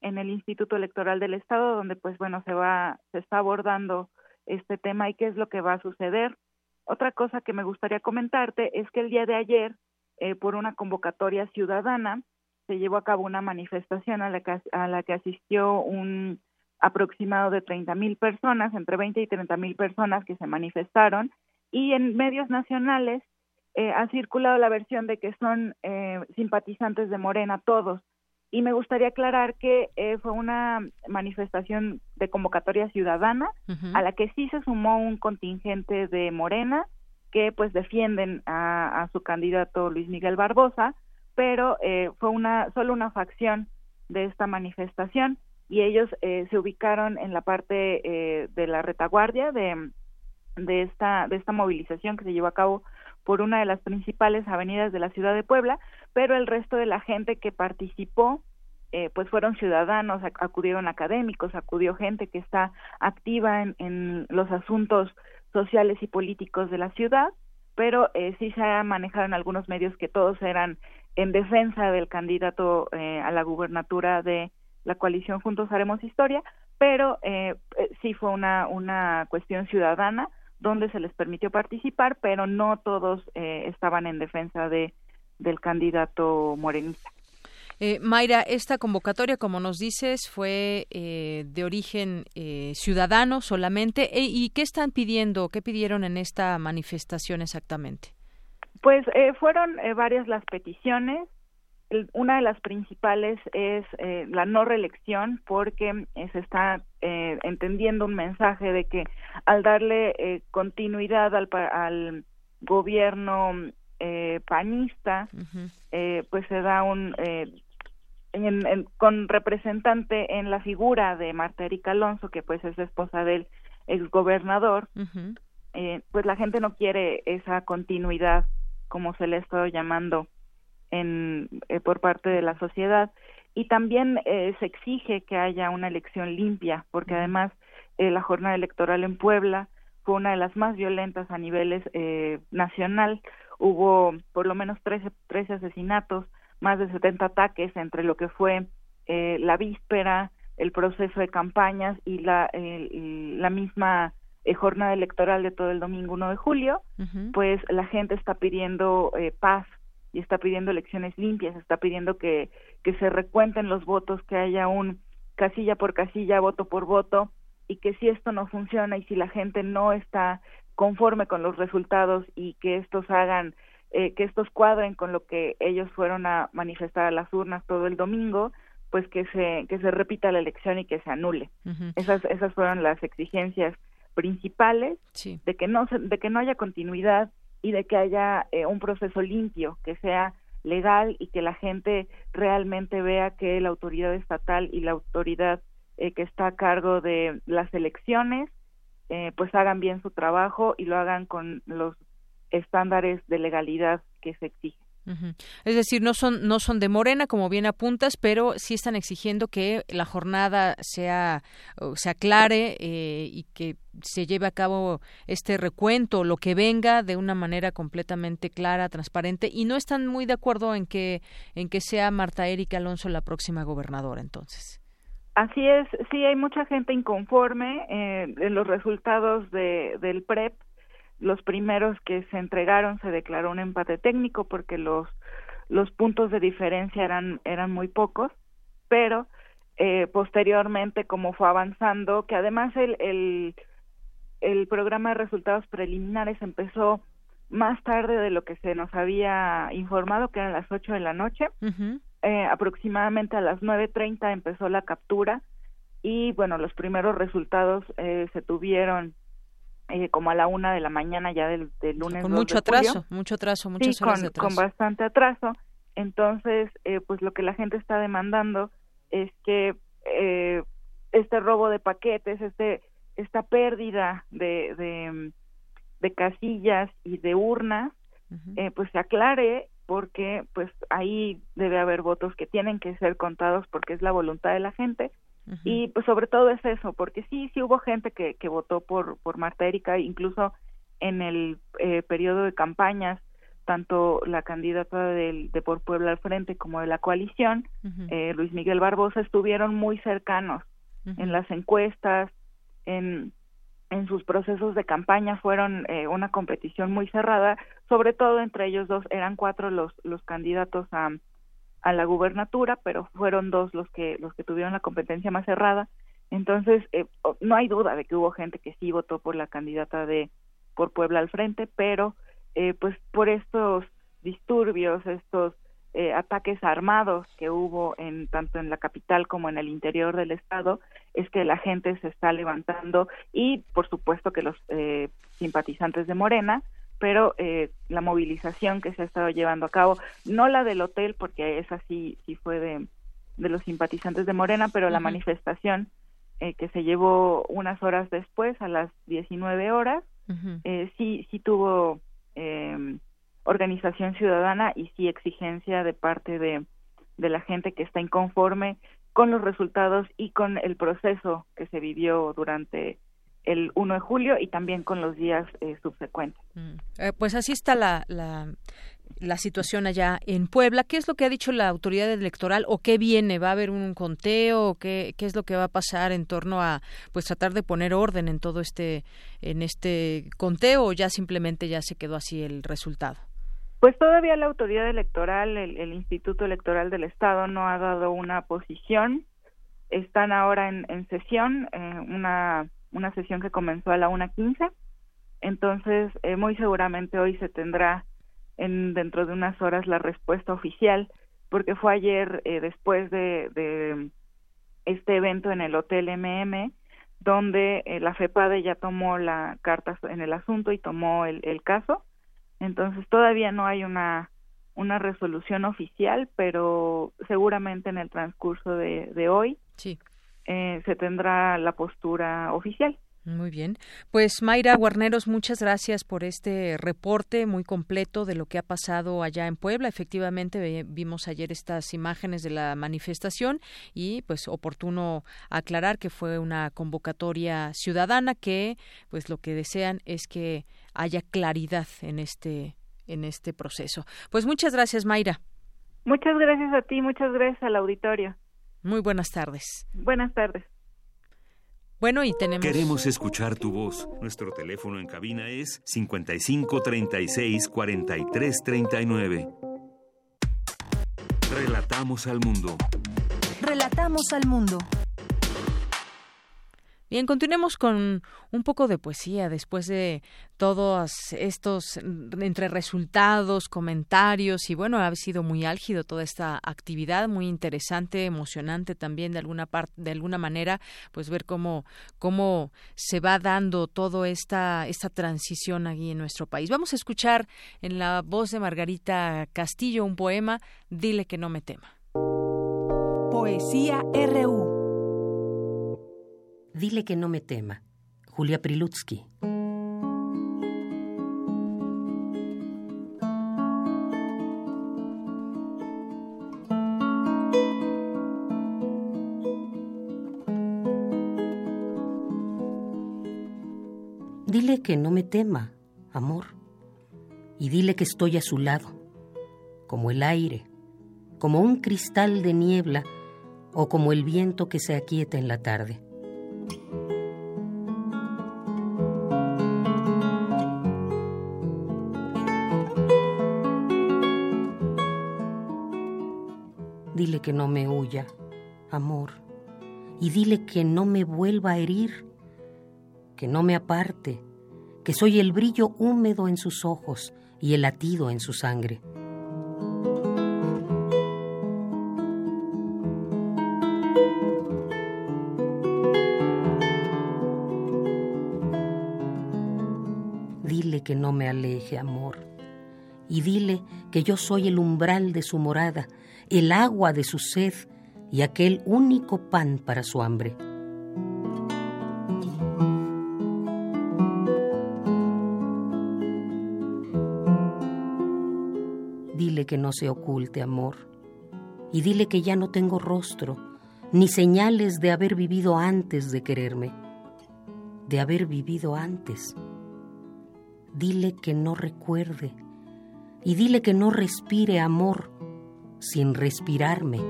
en el Instituto Electoral del Estado donde pues bueno se va se está abordando este tema y qué es lo que va a suceder. Otra cosa que me gustaría comentarte es que el día de ayer eh, por una convocatoria ciudadana se llevó a cabo una manifestación a la que, a la que asistió un aproximado de 30 mil personas, entre 20 y 30 mil personas que se manifestaron y en medios nacionales eh, ha circulado la versión de que son eh, simpatizantes de Morena todos y me gustaría aclarar que eh, fue una manifestación de convocatoria ciudadana uh -huh. a la que sí se sumó un contingente de Morena que pues defienden a, a su candidato Luis Miguel Barbosa pero eh, fue una solo una facción de esta manifestación y ellos eh, se ubicaron en la parte eh, de la retaguardia de, de esta de esta movilización que se llevó a cabo por una de las principales avenidas de la ciudad de Puebla, pero el resto de la gente que participó eh, pues fueron ciudadanos, acudieron académicos, acudió gente que está activa en, en los asuntos sociales y políticos de la ciudad, pero eh, sí se ha manejado en algunos medios que todos eran en defensa del candidato eh, a la gubernatura de la coalición Juntos Haremos Historia, pero eh, eh, sí fue una, una cuestión ciudadana donde se les permitió participar, pero no todos eh, estaban en defensa de del candidato morenista. Eh, Mayra, esta convocatoria, como nos dices, fue eh, de origen eh, ciudadano solamente. ¿Y qué están pidiendo? ¿Qué pidieron en esta manifestación exactamente? Pues fueron varias las peticiones una de las principales es eh, la no reelección porque eh, se está eh, entendiendo un mensaje de que al darle eh, continuidad al, al gobierno panista uh -huh. pues se da un en, en, con representante en la figura de Marta Erika Alonso que pues es esposa del exgobernador uh -huh. pues la gente no quiere esa continuidad como se le ha estado llamando en, eh, por parte de la sociedad. Y también eh, se exige que haya una elección limpia porque además eh, la jornada electoral en Puebla fue una de las más violentas a niveles eh, nacional. Hubo por lo menos 13, 13 asesinatos más de 70 ataques entre lo que fue eh, la víspera el proceso de campañas y la la misma eh, jornada electoral de todo el domingo 1 de julio uh -huh. pues la gente está pidiendo eh, paz y está pidiendo elecciones limpias, está pidiendo que, que se recuenten los votos, que haya un casilla por casilla, voto por voto, y que si esto no funciona y si la gente no está conforme con los resultados y que estos hagan, eh, que estos cuadren con lo que ellos fueron a manifestar a las urnas todo el domingo, pues que se, que se repita la elección y que se anule. Uh -huh. Esas, esas fueron las exigencias principales sí. de que no de que no haya continuidad y de que haya eh, un proceso limpio, que sea legal y que la gente realmente vea que la autoridad estatal y la autoridad eh, que está a cargo de las elecciones eh, pues hagan bien su trabajo y lo hagan con los estándares de legalidad que se exigen. Es decir, no son no son de Morena, como bien apuntas, pero sí están exigiendo que la jornada sea se aclare eh, y que se lleve a cabo este recuento, lo que venga de una manera completamente clara, transparente, y no están muy de acuerdo en que en que sea Marta Erika Alonso la próxima gobernadora, entonces. Así es, sí hay mucha gente inconforme eh, en los resultados de, del PREP los primeros que se entregaron se declaró un empate técnico porque los los puntos de diferencia eran eran muy pocos pero eh, posteriormente como fue avanzando que además el, el el programa de resultados preliminares empezó más tarde de lo que se nos había informado que eran las ocho de la noche uh -huh. eh, aproximadamente a las nueve treinta empezó la captura y bueno los primeros resultados eh, se tuvieron eh, como a la una de la mañana ya del, del lunes. Con mucho atraso, mucho atraso, muchas sí, horas con, de atraso. con bastante atraso. Entonces, eh, pues lo que la gente está demandando es que eh, este robo de paquetes, este esta pérdida de, de, de casillas y de urnas, eh, pues se aclare porque pues ahí debe haber votos que tienen que ser contados porque es la voluntad de la gente y pues sobre todo es eso porque sí sí hubo gente que, que votó por por Marta Erika incluso en el eh, periodo de campañas tanto la candidata del, de por Puebla al frente como de la coalición eh, Luis Miguel Barbosa estuvieron muy cercanos en las encuestas en en sus procesos de campaña fueron eh, una competición muy cerrada, sobre todo entre ellos dos, eran cuatro los, los candidatos a, a la gubernatura, pero fueron dos los que, los que tuvieron la competencia más cerrada. Entonces, eh, no hay duda de que hubo gente que sí votó por la candidata de por Puebla al frente, pero eh, pues por estos disturbios, estos eh, ataques armados que hubo en tanto en la capital como en el interior del estado es que la gente se está levantando y por supuesto que los eh, simpatizantes de Morena pero eh, la movilización que se ha estado llevando a cabo no la del hotel porque esa sí sí fue de, de los simpatizantes de Morena pero la manifestación que se llevó unas horas después a las 19 horas sí sí tuvo eh, organización ciudadana y sí exigencia de parte de, de la gente que está inconforme con los resultados y con el proceso que se vivió durante el 1 de julio y también con los días eh, subsecuentes. Mm. Eh, pues así está la, la, la, situación allá en Puebla. ¿Qué es lo que ha dicho la autoridad electoral o qué viene? ¿Va a haber un conteo? ¿Qué, qué es lo que va a pasar en torno a pues tratar de poner orden en todo este en este conteo o ya simplemente ya se quedó así el resultado? Pues todavía la autoridad electoral, el, Instituto Electoral del Estado, no ha dado una posición. Están ahora en, sesión, eh, una, una sesión que comenzó a la 1.15. Entonces, eh, muy seguramente hoy se tendrá en, dentro de unas horas la respuesta oficial, porque fue ayer eh, después de, de, este evento en el Hotel MM, donde la FEPADE ya tomó la carta en el asunto y tomó el, el caso entonces todavía no hay una una resolución oficial, pero seguramente en el transcurso de, de hoy sí. Eh, se tendrá la postura oficial. Muy bien. Pues Mayra Guarneros, muchas gracias por este reporte muy completo de lo que ha pasado allá en Puebla. Efectivamente, vimos ayer estas imágenes de la manifestación y pues oportuno aclarar que fue una convocatoria ciudadana que pues lo que desean es que haya claridad en este en este proceso. Pues muchas gracias, Mayra. Muchas gracias a ti, muchas gracias al auditorio. Muy buenas tardes. Buenas tardes. Bueno, y tenemos. Queremos escuchar tu voz. Nuestro teléfono en cabina es 55 36 43 39. Relatamos al mundo. Relatamos al mundo. Bien, continuemos con un poco de poesía después de todos estos entre resultados, comentarios y bueno, ha sido muy álgido toda esta actividad, muy interesante, emocionante también de alguna parte, de alguna manera, pues ver cómo cómo se va dando toda esta esta transición aquí en nuestro país. Vamos a escuchar en la voz de Margarita Castillo un poema, Dile que no me tema. Poesía RU Dile que no me tema. Julia Prilutsky. Dile que no me tema, amor, y dile que estoy a su lado, como el aire, como un cristal de niebla o como el viento que se aquieta en la tarde. Dile que no me huya, amor, y dile que no me vuelva a herir, que no me aparte, que soy el brillo húmedo en sus ojos y el latido en su sangre. aleje, amor. Y dile que yo soy el umbral de su morada, el agua de su sed y aquel único pan para su hambre. Dile que no se oculte, amor, y dile que ya no tengo rostro, ni señales de haber vivido antes de quererme, de haber vivido antes. Dile que no recuerde, y dile que no respire amor sin respirarme.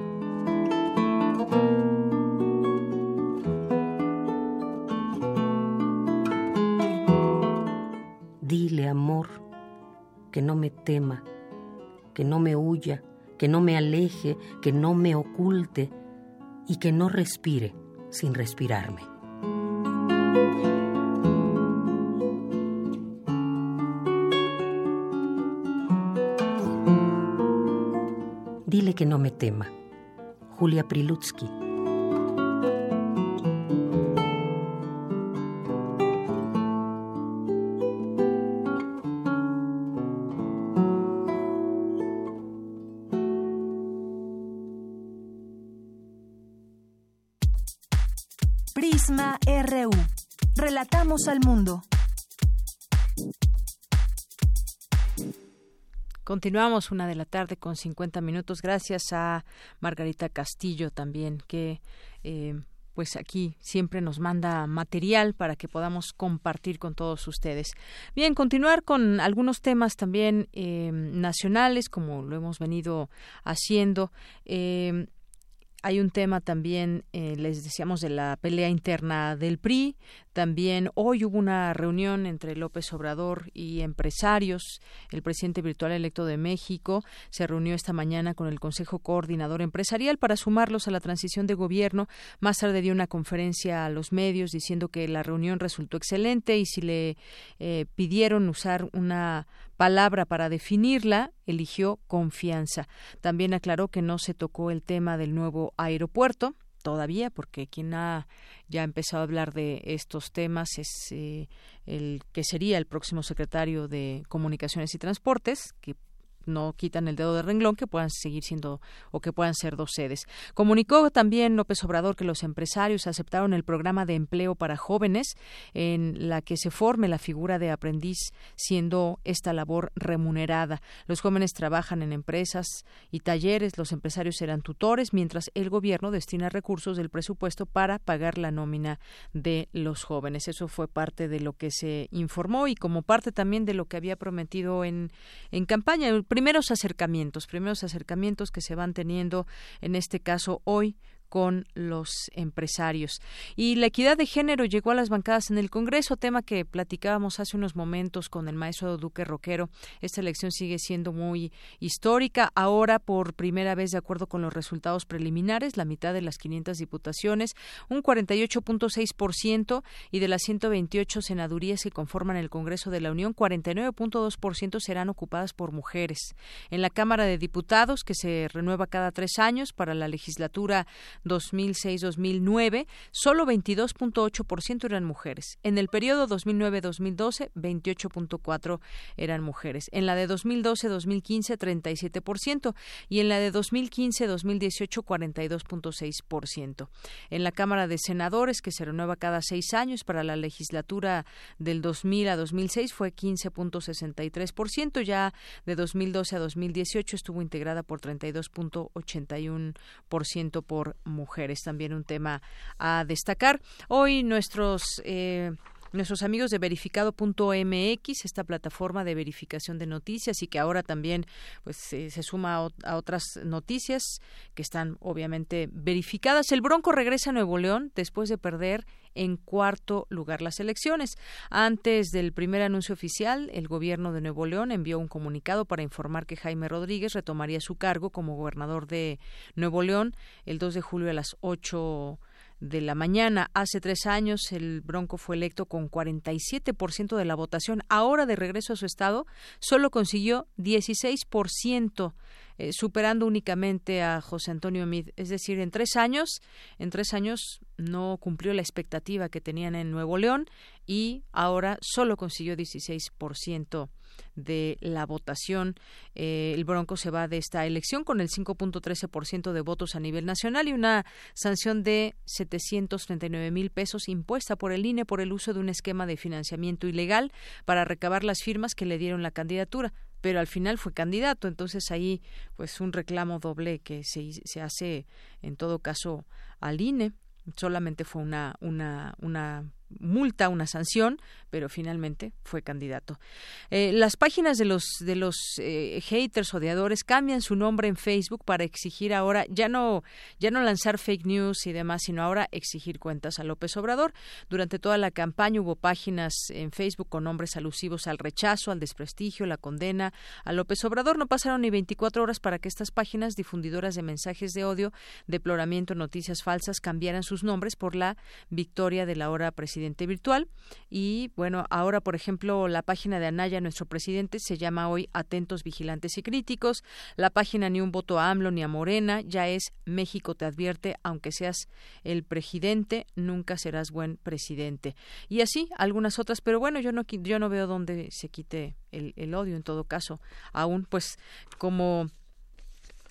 Dile, amor, que no me tema, que no me huya, que no me aleje, que no me oculte y que no respire sin respirarme. Que no me tema. Julia Prilutsky. Continuamos una de la tarde con 50 minutos. Gracias a Margarita Castillo también, que eh, pues aquí siempre nos manda material para que podamos compartir con todos ustedes. Bien, continuar con algunos temas también eh, nacionales, como lo hemos venido haciendo. Eh, hay un tema también, les decíamos, de la pelea interna del PRI. También hoy hubo una reunión entre López Obrador y empresarios. El presidente virtual electo de México se reunió esta mañana con el Consejo Coordinador Empresarial para sumarlos a la transición de gobierno. Más tarde dio una conferencia a los medios diciendo que la reunión resultó excelente y si le eh, pidieron usar una palabra para definirla, eligió confianza. También aclaró que no se tocó el tema del nuevo aeropuerto todavía, porque quien ha ya empezado a hablar de estos temas es eh, el que sería el próximo secretario de Comunicaciones y Transportes, que no quitan el dedo de renglón que puedan seguir siendo o que puedan ser dos sedes. Comunicó también López Obrador que los empresarios aceptaron el programa de empleo para jóvenes en la que se forme la figura de aprendiz siendo esta labor remunerada. Los jóvenes trabajan en empresas y talleres, los empresarios serán tutores mientras el gobierno destina recursos del presupuesto para pagar la nómina de los jóvenes. Eso fue parte de lo que se informó y como parte también de lo que había prometido en, en campaña primeros acercamientos, primeros acercamientos que se van teniendo en este caso hoy con los empresarios. Y la equidad de género llegó a las bancadas en el Congreso, tema que platicábamos hace unos momentos con el maestro Duque Roquero. Esta elección sigue siendo muy histórica. Ahora, por primera vez, de acuerdo con los resultados preliminares, la mitad de las 500 diputaciones, un 48.6% y de las 128 senadurías que conforman el Congreso de la Unión, 49.2% serán ocupadas por mujeres. En la Cámara de Diputados, que se renueva cada tres años para la legislatura 2006-2009, solo 22.8% eran mujeres. En el periodo 2009-2012, 28.4 eran mujeres. En la de 2012-2015, 37%. Y en la de 2015-2018, 42.6%. En la Cámara de Senadores, que se renueva cada seis años para la legislatura del 2000 a 2006, fue 15.63%. Ya de 2012 a 2018 estuvo integrada por 32.81% por mujeres. También un tema a destacar. Hoy nuestros eh, nuestros amigos de verificado.mx, esta plataforma de verificación de noticias y que ahora también pues se, suma a, otras noticias que están obviamente verificadas. El Bronco regresa a Nuevo León después de perder en cuarto lugar las elecciones. Antes del primer anuncio oficial, el gobierno de Nuevo León envió un comunicado para informar que Jaime Rodríguez retomaría su cargo como gobernador de Nuevo León el 2 de julio a las 8 de la mañana. Hace tres años el Bronco fue electo con 47% de la votación. Ahora, de regreso a su estado, solo consiguió 16%, eh, superando únicamente a José Antonio Mid. Es decir, en tres años, en tres años no cumplió la expectativa que tenían en Nuevo León y ahora solo consiguió 16% de la votación. Eh, el Bronco se va de esta elección con el 5.13% de votos a nivel nacional y una sanción de 739 mil pesos impuesta por el INE por el uso de un esquema de financiamiento ilegal para recabar las firmas que le dieron la candidatura pero al final fue candidato. Entonces ahí, pues un reclamo doble que se, se hace en todo caso al INE. Solamente fue una, una, una multa, una sanción, pero finalmente fue candidato. Eh, las páginas de los de los eh, haters odiadores cambian su nombre en Facebook para exigir ahora ya no ya no lanzar fake news y demás, sino ahora exigir cuentas a López Obrador. Durante toda la campaña hubo páginas en Facebook con nombres alusivos al rechazo, al desprestigio, la condena a López Obrador. No pasaron ni 24 horas para que estas páginas difundidoras de mensajes de odio, deploramiento, noticias falsas cambiaran sus nombres por la victoria de la hora virtual y bueno, ahora, por ejemplo, la página de Anaya, nuestro presidente, se llama hoy Atentos, Vigilantes y Críticos. La página Ni un voto a AMLO ni a Morena ya es México te advierte, aunque seas el presidente, nunca serás buen presidente. Y así, algunas otras, pero bueno, yo no, yo no veo dónde se quite el, el odio en todo caso. Aún, pues, como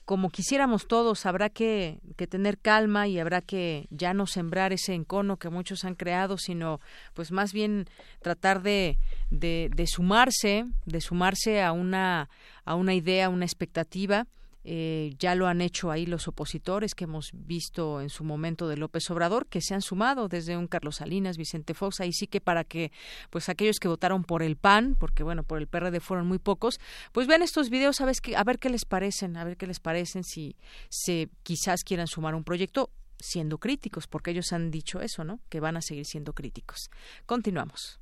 como quisiéramos todos, habrá que, tener calma y habrá que ya no sembrar ese encono que muchos han creado, sino pues más bien tratar de, de, de sumarse, de sumarse a una, a una idea, a una expectativa eh, ya lo han hecho ahí los opositores que hemos visto en su momento de López Obrador, que se han sumado desde un Carlos Salinas, Vicente Fox, ahí sí que para que pues aquellos que votaron por el PAN, porque bueno, por el PRD fueron muy pocos, pues vean estos videos a ver, a ver qué les parecen, a ver qué les parecen, si se quizás quieran sumar un proyecto siendo críticos, porque ellos han dicho eso, ¿no? Que van a seguir siendo críticos. Continuamos.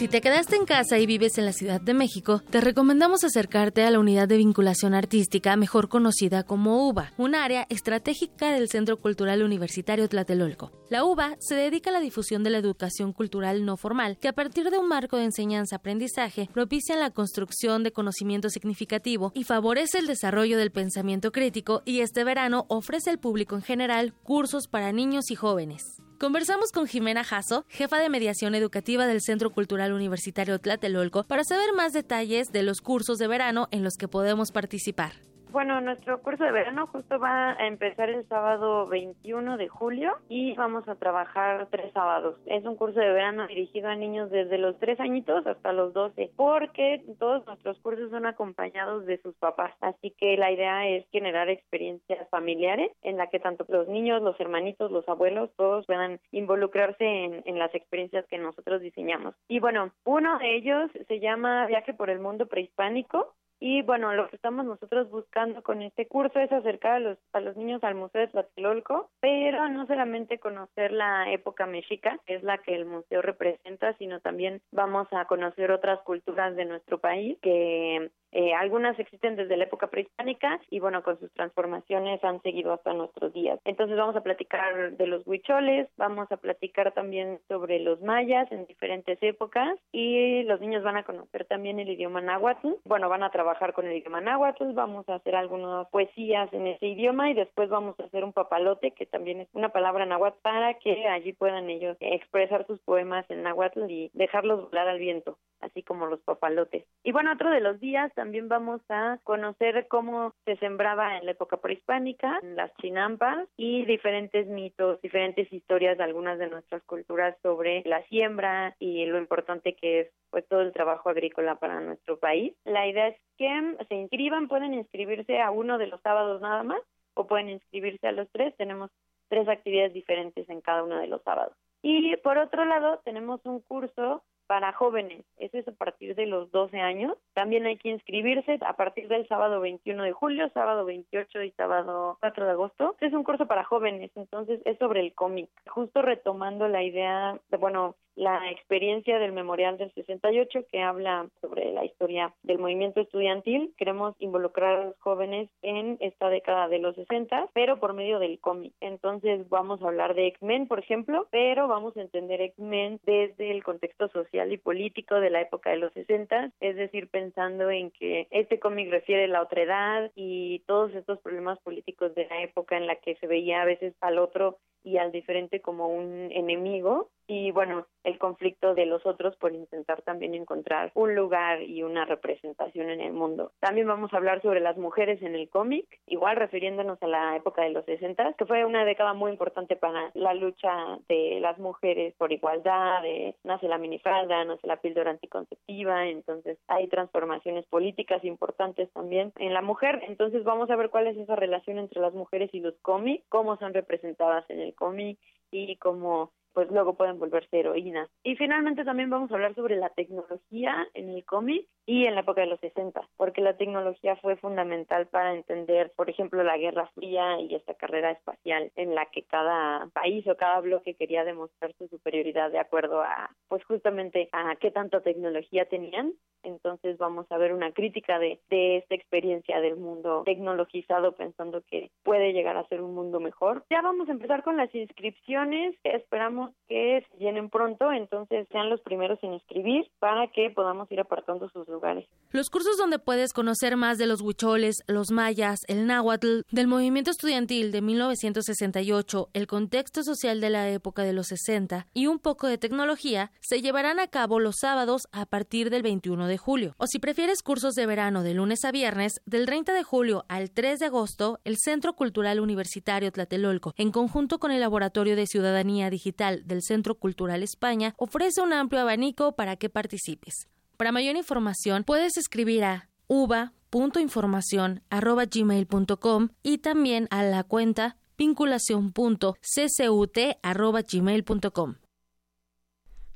Si te quedaste en casa y vives en la Ciudad de México, te recomendamos acercarte a la Unidad de Vinculación Artística, mejor conocida como UBA, un área estratégica del Centro Cultural Universitario Tlatelolco. La UBA se dedica a la difusión de la educación cultural no formal, que a partir de un marco de enseñanza-aprendizaje propicia la construcción de conocimiento significativo y favorece el desarrollo del pensamiento crítico y este verano ofrece al público en general cursos para niños y jóvenes. Conversamos con Jimena Jasso, jefa de mediación educativa del Centro Cultural Universitario Tlatelolco, para saber más detalles de los cursos de verano en los que podemos participar. Bueno, nuestro curso de verano justo va a empezar el sábado 21 de julio y vamos a trabajar tres sábados. Es un curso de verano dirigido a niños desde los tres añitos hasta los 12, porque todos nuestros cursos son acompañados de sus papás. Así que la idea es generar experiencias familiares en la que tanto los niños, los hermanitos, los abuelos, todos puedan involucrarse en, en las experiencias que nosotros diseñamos. Y bueno, uno de ellos se llama Viaje por el Mundo Prehispánico y bueno, lo que estamos nosotros buscando con este curso es acercar a los, a los niños al Museo de Tlatelolco, pero no solamente conocer la época mexica, que es la que el museo representa, sino también vamos a conocer otras culturas de nuestro país que eh, algunas existen desde la época prehispánica y bueno, con sus transformaciones han seguido hasta nuestros días. Entonces vamos a platicar de los huicholes, vamos a platicar también sobre los mayas en diferentes épocas y los niños van a conocer también el idioma náhuatl. Bueno, van a trabajar con el idioma náhuatl, vamos a hacer algunas poesías en ese idioma y después vamos a hacer un papalote, que también es una palabra náhuatl, para que allí puedan ellos expresar sus poemas en náhuatl y dejarlos volar al viento, así como los papalotes. Y bueno, otro de los días también vamos a conocer cómo se sembraba en la época prehispánica, las chinampas y diferentes mitos, diferentes historias de algunas de nuestras culturas sobre la siembra y lo importante que es pues todo el trabajo agrícola para nuestro país. La idea es que se inscriban, pueden inscribirse a uno de los sábados nada más o pueden inscribirse a los tres. Tenemos tres actividades diferentes en cada uno de los sábados. Y por otro lado, tenemos un curso para jóvenes. Eso es a partir de los 12 años. También hay que inscribirse a partir del sábado 21 de julio, sábado 28 y sábado 4 de agosto. Es un curso para jóvenes, entonces es sobre el cómic. Justo retomando la idea de, bueno, la experiencia del Memorial del 68 que habla sobre la historia del movimiento estudiantil. Queremos involucrar a los jóvenes en esta década de los 60, pero por medio del cómic. Entonces vamos a hablar de X-Men, por ejemplo, pero vamos a entender X-Men desde el contexto social y político de la época de los 60, es decir, pensando en que este cómic refiere a la otra edad y todos estos problemas políticos de la época en la que se veía a veces al otro y al diferente como un enemigo y bueno, el conflicto de los otros por intentar también encontrar un lugar y una representación en el mundo. También vamos a hablar sobre las mujeres en el cómic, igual refiriéndonos a la época de los 60, que fue una década muy importante para la lucha de las mujeres por igualdad, de nace la minifalda, nace la píldora anticonceptiva, entonces hay transformaciones políticas importantes también en la mujer, entonces vamos a ver cuál es esa relación entre las mujeres y los cómics, cómo son representadas en el cómic y cómo pues luego pueden volverse heroínas. Y finalmente también vamos a hablar sobre la tecnología en el cómic y en la época de los 60, porque la tecnología fue fundamental para entender, por ejemplo, la Guerra Fría y esta carrera espacial en la que cada país o cada bloque quería demostrar su superioridad de acuerdo a, pues justamente a qué tanta tecnología tenían. Entonces vamos a ver una crítica de, de esta experiencia del mundo tecnologizado pensando que puede llegar a ser un mundo mejor. Ya vamos a empezar con las inscripciones. Esperamos que se llenen pronto, entonces sean los primeros en escribir para que podamos ir apartando sus lugares. Los cursos donde puedes conocer más de los huicholes, los mayas, el náhuatl, del movimiento estudiantil de 1968, el contexto social de la época de los 60 y un poco de tecnología se llevarán a cabo los sábados a partir del 21 de julio. O si prefieres cursos de verano de lunes a viernes, del 30 de julio al 3 de agosto, el Centro Cultural Universitario Tlatelolco, en conjunto con el Laboratorio de Ciudadanía Digital del Centro Cultural España ofrece un amplio abanico para que participes. Para mayor información puedes escribir a uva.información.gmail.com y también a la cuenta vinculación.ccut.gmail.com.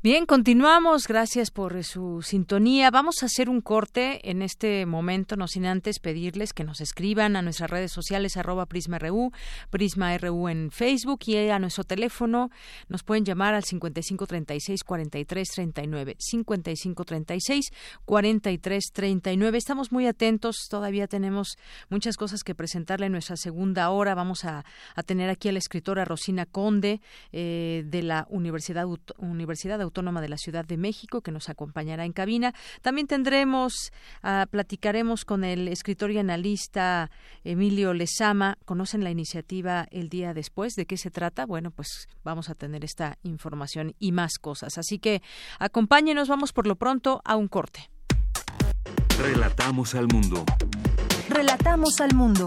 Bien, continuamos. Gracias por su sintonía. Vamos a hacer un corte en este momento, no sin antes pedirles que nos escriban a nuestras redes sociales arroba PrismaRU, PrismaRU en Facebook y a nuestro teléfono. Nos pueden llamar al 5536-4339, 5536-4339. Estamos muy atentos. Todavía tenemos muchas cosas que presentarle en nuestra segunda hora. Vamos a, tener aquí a la escritora Rosina Conde eh, de la Universidad, Universidad Autónoma de la Ciudad de México, que nos acompañará en cabina. También tendremos, uh, platicaremos con el escritor y analista Emilio Lezama. ¿Conocen la iniciativa el día después? ¿De qué se trata? Bueno, pues vamos a tener esta información y más cosas. Así que acompáñenos, vamos por lo pronto a un corte. Relatamos al mundo. Relatamos al mundo.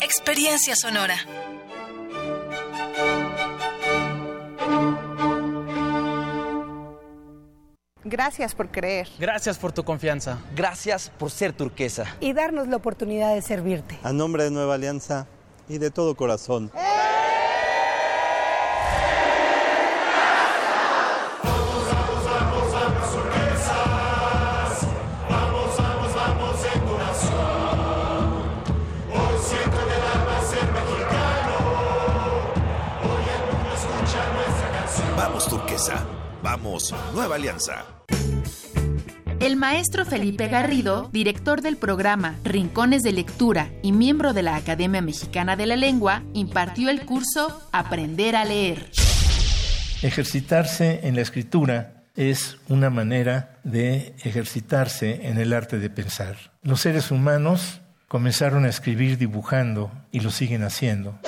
Experiencia sonora. Gracias por creer. Gracias por tu confianza. Gracias por ser turquesa. Y darnos la oportunidad de servirte. A nombre de Nueva Alianza y de todo corazón. Nueva Alianza. El maestro Felipe Garrido, director del programa Rincones de Lectura y miembro de la Academia Mexicana de la Lengua, impartió el curso Aprender a leer. Ejercitarse en la escritura es una manera de ejercitarse en el arte de pensar. Los seres humanos comenzaron a escribir dibujando y lo siguen haciendo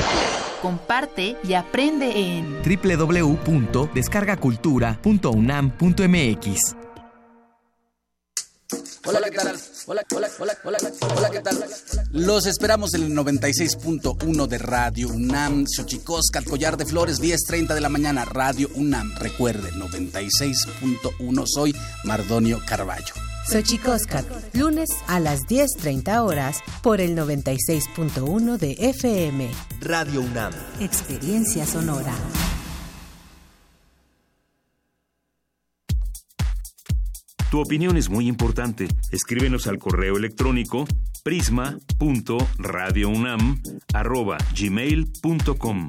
comparte y aprende en www.descargacultura.unam.mx. Hola, ¿qué tal? Hola, hola, hola, hola, hola, ¿qué tal? Los esperamos en el 96.1 de Radio UNAM, Xochicoscat, Collar de Flores, 10.30 de la mañana, Radio UNAM. Recuerde, 96.1, soy Mardonio Carballo. Xochicoscat, lunes a las 10.30 horas por el 96.1 de FM. Radio UNAM. Experiencia sonora. Tu opinión es muy importante. Escríbenos al correo electrónico prisma.radiounam@gmail.com.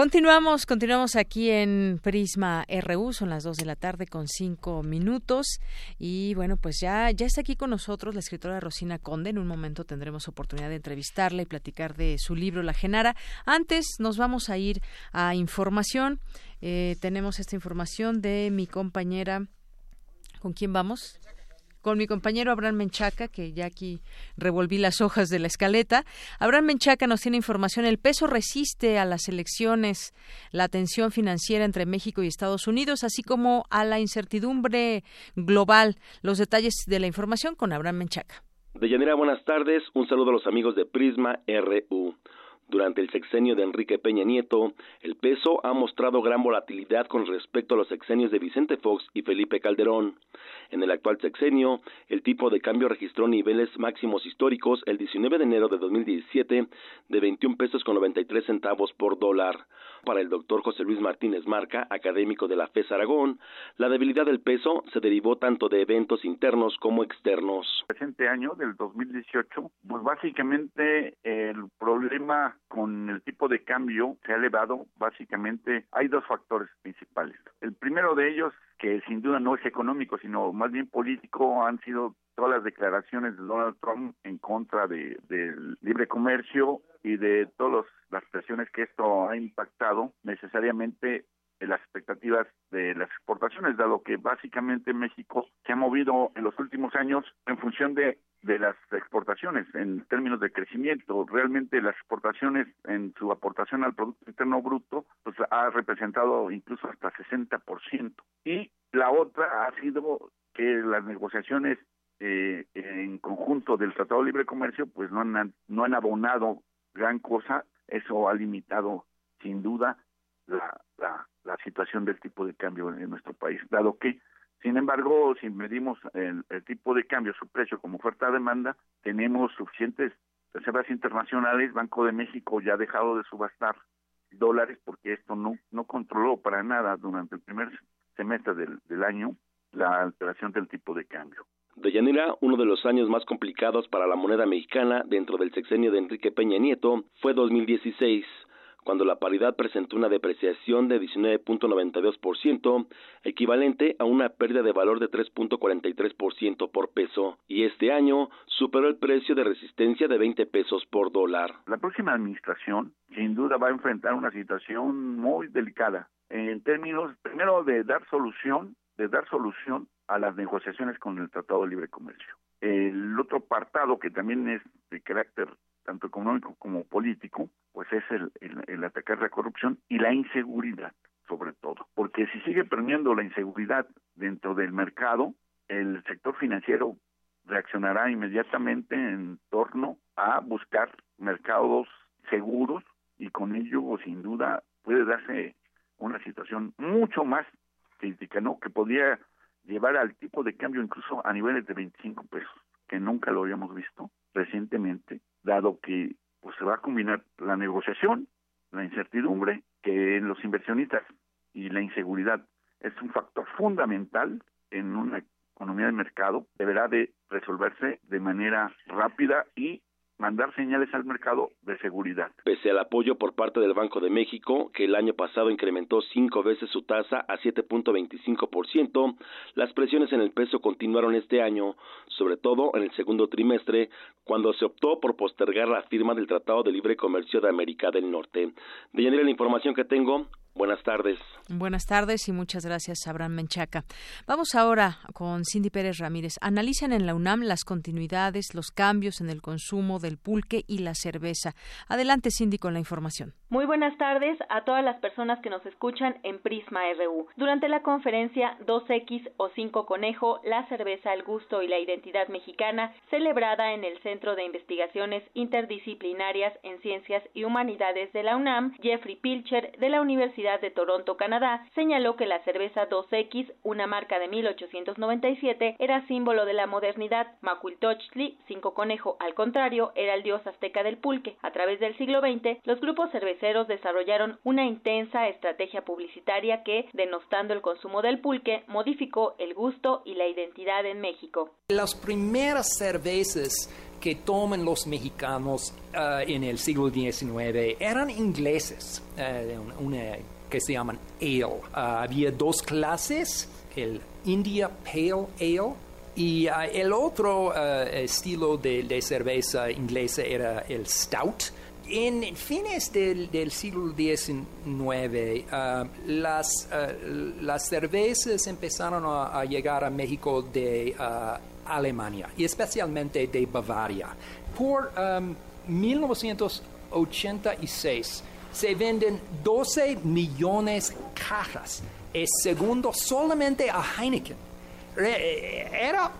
Continuamos, continuamos aquí en Prisma RU, son las 2 de la tarde con 5 minutos y bueno, pues ya, ya está aquí con nosotros la escritora Rosina Conde, en un momento tendremos oportunidad de entrevistarla y platicar de su libro La Genara. Antes nos vamos a ir a información, eh, tenemos esta información de mi compañera, ¿con quién vamos? Con mi compañero Abraham Menchaca, que ya aquí revolví las hojas de la escaleta. Abraham Menchaca nos tiene información. El peso resiste a las elecciones, la tensión financiera entre México y Estados Unidos, así como a la incertidumbre global. Los detalles de la información con Abraham Menchaca. De buenas tardes. Un saludo a los amigos de Prisma RU. Durante el sexenio de Enrique Peña Nieto, el peso ha mostrado gran volatilidad con respecto a los sexenios de Vicente Fox y Felipe Calderón. En el actual sexenio, el tipo de cambio registró niveles máximos históricos el 19 de enero de 2017 de 21 pesos con 93 centavos por dólar. Para el doctor José Luis Martínez Marca, académico de la FES Aragón, la debilidad del peso se derivó tanto de eventos internos como externos. El presente año, del 2018, pues básicamente el problema con el tipo de cambio se ha elevado, básicamente hay dos factores principales. El primero de ellos que sin duda no es económico, sino más bien político, han sido todas las declaraciones de Donald Trump en contra de, del libre comercio y de todas las presiones que esto ha impactado necesariamente en las expectativas de las exportaciones, dado que básicamente México se ha movido en los últimos años en función de, de las exportaciones en términos de crecimiento. Realmente las exportaciones en su aportación al Producto Interno Bruto pues ha representado incluso hasta 60%. Y la otra ha sido que las negociaciones eh, en conjunto del Tratado de Libre Comercio pues no han, no han abonado gran cosa. Eso ha limitado sin duda la, la, situación del tipo de cambio en nuestro país, dado que, sin embargo, si medimos el, tipo de cambio, su precio como oferta-demanda, tenemos suficientes reservas internacionales, Banco de México ya ha dejado de subastar dólares porque esto no, no controló para nada durante el primer semestre del, del año la alteración del tipo de cambio. De Yanira, uno de los años más complicados para la moneda mexicana dentro del sexenio de Enrique Peña Nieto fue 2016, cuando la paridad presentó una depreciación de 19.92%, equivalente a una pérdida de valor de 3.43% por peso, y este año superó el precio de resistencia de 20 pesos por dólar. La próxima administración sin duda va a enfrentar una situación muy delicada en términos primero de dar solución, de dar solución a las negociaciones con el Tratado de Libre Comercio. El otro apartado que también es de carácter tanto económico como político, pues es el, atacar la corrupción y la inseguridad, sobre todo. Porque si sigue perdiendo la inseguridad dentro del mercado, el sector financiero reaccionará inmediatamente en torno a buscar mercados seguros y con ello, sin duda, puede darse una situación mucho más crítica, ¿no? Que podría llevar al tipo de cambio incluso a niveles de 25 pesos, que nunca lo habíamos visto recientemente, dado que pues se va a combinar la negociación, la incertidumbre, que en los inversionistas y la inseguridad es un factor fundamental en una economía de mercado, deberá de resolverse de manera rápida y mandar señales al mercado de seguridad. Pese al apoyo por parte del Banco de México, que el año pasado incrementó cinco veces su tasa a 7.25%, las presiones en el peso continuaron este año, sobre todo en el segundo trimestre, cuando se optó por postergar la firma del Tratado de Libre Comercio de América del Norte. De la información que tengo, Buenas tardes. Buenas tardes y muchas gracias, Abraham Menchaca. Vamos ahora con Cindy Pérez Ramírez. Analizan en la UNAM las continuidades, los cambios en el consumo del pulque y la cerveza. Adelante, Cindy, con la información. Muy buenas tardes a todas las personas que nos escuchan en Prisma RU. Durante la conferencia 2X o 5 Conejo, la cerveza, el gusto y la identidad mexicana, celebrada en el Centro de Investigaciones Interdisciplinarias en Ciencias y Humanidades de la UNAM, Jeffrey Pilcher, de la Universidad de Toronto, Canadá, señaló que la cerveza 2X, una marca de 1897, era símbolo de la modernidad. Macuiltochtli, 5 Conejo, al contrario, era el dios azteca del pulque. A través del siglo XX, los grupos cerveceros desarrollaron una intensa estrategia publicitaria que, denostando el consumo del pulque, modificó el gusto y la identidad en México. Las primeras cervezas que toman los mexicanos uh, en el siglo XIX eran ingleses, uh, una que se llaman ale. Uh, había dos clases, el India Pale Ale y el otro estilo de, de cerveza inglesa era el Stout en fines del, siglo XIX, uh, las, uh, las cervezas empezaron a, llegar a México de uh, Alemania y especialmente de Bavaria. Por 1986 um, se venden 12 millones cajas, es segundo solamente a Heineken. Era eh,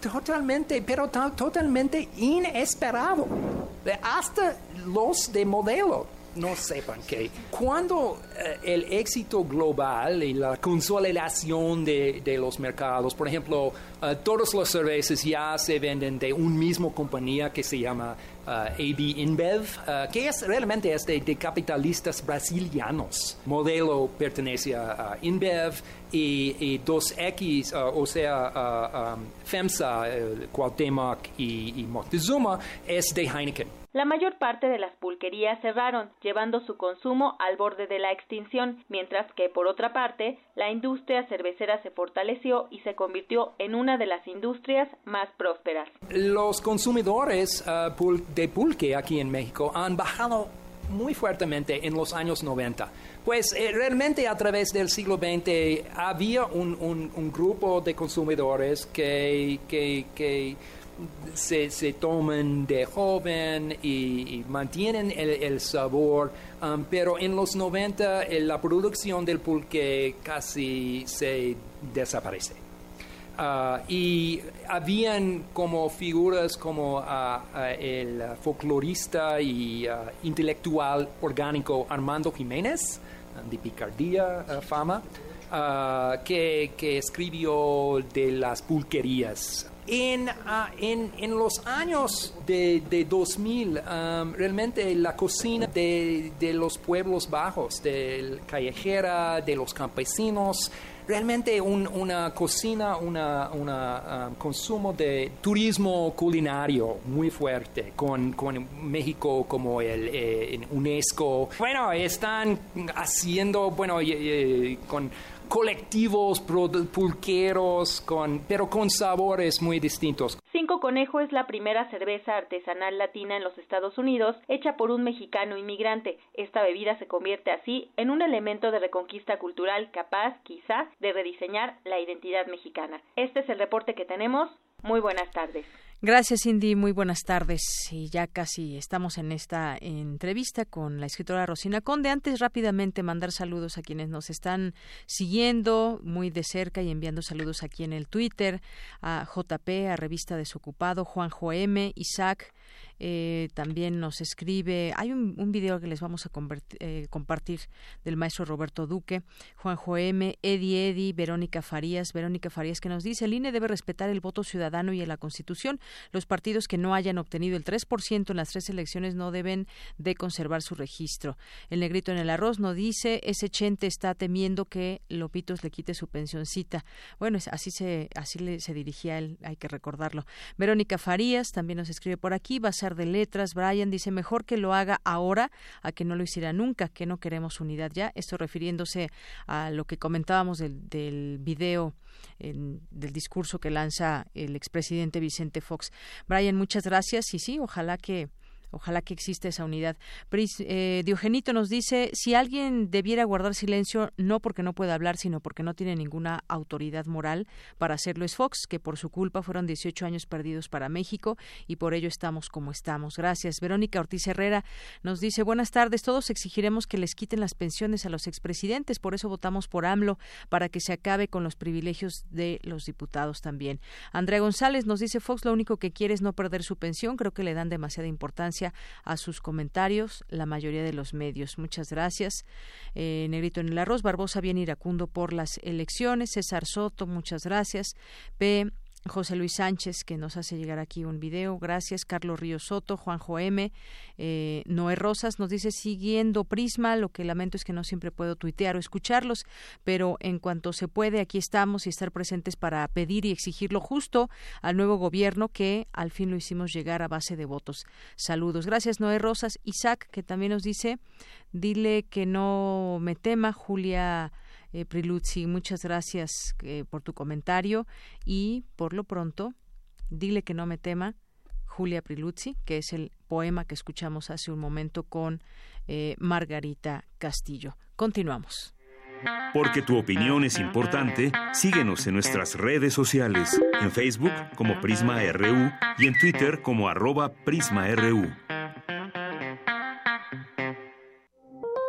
totalmente, pero totalmente inesperado. Hasta los de modelo no sepan que cuando eh, el éxito global y la consolidación de, los mercados, por ejemplo, uh, todas las cervezas ya se venden de un mismo compañía que se llama AB InBev, que es realmente es de, capitalistas brasilianos. Modelo pertenece a InBev y, 2X, o sea, um, FEMSA, Cuauhtémoc y, y Moctezuma, es de Heineken. La mayor parte de las pulquerías cerraron, llevando su consumo al borde de la extinción, mientras que, por otra parte, la industria cervecera se fortaleció y se convirtió en una de las industrias más prósperas. Los consumidores uh, de pulque aquí en México han bajado muy fuertemente en los años 90. Pues eh, realmente a través del siglo XX había un, grupo de consumidores que, que se, se toman de joven y, mantienen el, sabor, um, pero en los 90 eh, la producción del pulque casi se desaparece. Uh, y habían como figuras como uh, uh, el folclorista y intelectual orgánico Armando Jiménez, de picardía fama, que escribió de las pulquerías Ah, en, en, los años de, de 2000, um, realmente la cocina de, de, los pueblos bajos, de callejera, de los campesinos, realmente una cocina, un una, um, consumo de turismo culinario muy fuerte, con, con México como el eh, UNESCO. Bueno, están haciendo, bueno, con colectivos pulqueros, pero con sabores muy distintos. Cinco Conejo es la primera cerveza artesanal latina en los Estados Unidos hecha por un mexicano inmigrante. Esta bebida se convierte así en un elemento de reconquista cultural capaz, quizá, de rediseñar la identidad mexicana. Este es el reporte que tenemos. Muy buenas tardes. Gracias, Cindy. Muy buenas tardes. Y ya casi estamos en esta entrevista con la escritora Rosina Conde. Antes, rápidamente, mandar saludos a quienes nos están siguiendo muy de cerca y enviando saludos aquí en el Twitter, a JP, a Revista Desocupado, Juanjo M, Isaac, eh, también nos escribe, hay un, video que les vamos a eh, compartir del maestro Roberto Duque, Juanjo M, Eddie Eddy, Verónica Farías, Verónica Farías que nos dice, el INE debe respetar el voto ciudadano y en la Constitución. Los partidos que no hayan obtenido el 3% en las tres elecciones no deben de conservar su registro. El negrito en el arroz nos dice, ese chente está temiendo que Lopitos le quite su pensioncita. Bueno, así se, así le, se dirigía él, hay que recordarlo. Verónica Farías también nos escribe por aquí, va a ser de letras. Brian dice mejor que lo haga ahora a que no lo hiciera nunca, que no queremos unidad ya. Esto refiriéndose a lo que comentábamos del, del video del discurso que lanza el expresidente Vicente Fox. Brian, muchas gracias y sí, ojalá que Ojalá que exista esa unidad. Eh, Diogenito nos dice, si alguien debiera guardar silencio, no porque no pueda hablar, sino porque no tiene ninguna autoridad moral para hacerlo, es Fox, que por su culpa fueron 18 años perdidos para México y por ello estamos como estamos. Gracias. Verónica Ortiz Herrera nos dice, buenas tardes, todos exigiremos que les quiten las pensiones a los expresidentes, por eso votamos por AMLO, para que se acabe con los privilegios de los diputados también. Andrea González nos dice, Fox lo único que quiere es no perder su pensión, creo que le dan demasiada importancia a sus comentarios la mayoría de los medios. Muchas gracias. Eh, Negrito en el arroz, Barbosa bien iracundo por las elecciones. César Soto, muchas gracias. P. José Luis Sánchez, que nos hace llegar aquí un video. Gracias. Carlos Río Soto, Juanjo M. Eh, Noé Rosas nos dice, siguiendo Prisma, lo que lamento es que no siempre puedo tuitear o escucharlos, pero en cuanto se puede, aquí estamos y estar presentes para pedir y exigir lo justo al nuevo gobierno que al fin lo hicimos llegar a base de votos. Saludos. Gracias, Noé Rosas. Isaac, que también nos dice, dile que no me tema, Julia eh, Priluzzi, muchas gracias eh, por tu comentario y por lo pronto, dile que no me tema, Julia Priluzzi, que es el poema que escuchamos hace un momento con eh, Margarita Castillo. Continuamos. Porque tu opinión es importante, síguenos en nuestras redes sociales, en Facebook como Prisma RU y en Twitter como arroba PrismaRU.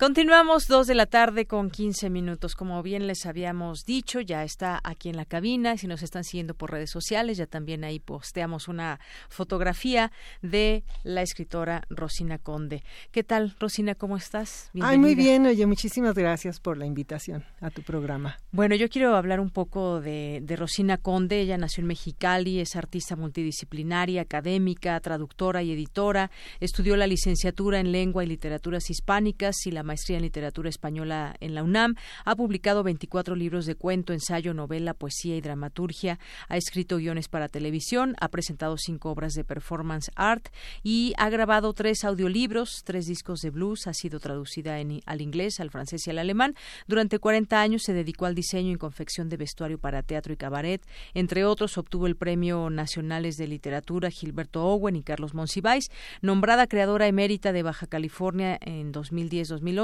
Continuamos dos de la tarde con 15 minutos. Como bien les habíamos dicho, ya está aquí en la cabina. Si nos están siguiendo por redes sociales, ya también ahí posteamos una fotografía de la escritora Rosina Conde. ¿Qué tal, Rosina? ¿Cómo estás? Ay, muy bien. Oye, muchísimas gracias por la invitación a tu programa. Bueno, yo quiero hablar un poco de, de Rosina Conde. Ella nació en Mexicali, es artista multidisciplinaria, académica, traductora y editora. Estudió la licenciatura en Lengua y Literaturas Hispánicas y la maestría en literatura española en la UNAM. Ha publicado 24 libros de cuento, ensayo, novela, poesía y dramaturgia. Ha escrito guiones para televisión, ha presentado cinco obras de performance art y ha grabado tres audiolibros, tres discos de blues. Ha sido traducida al inglés, al francés y al alemán. Durante 40 años se dedicó al diseño y confección de vestuario para teatro y cabaret. Entre otros, obtuvo el Premio Nacionales de Literatura Gilberto Owen y Carlos Monsiváis. Nombrada creadora emérita de Baja California en 2010-2011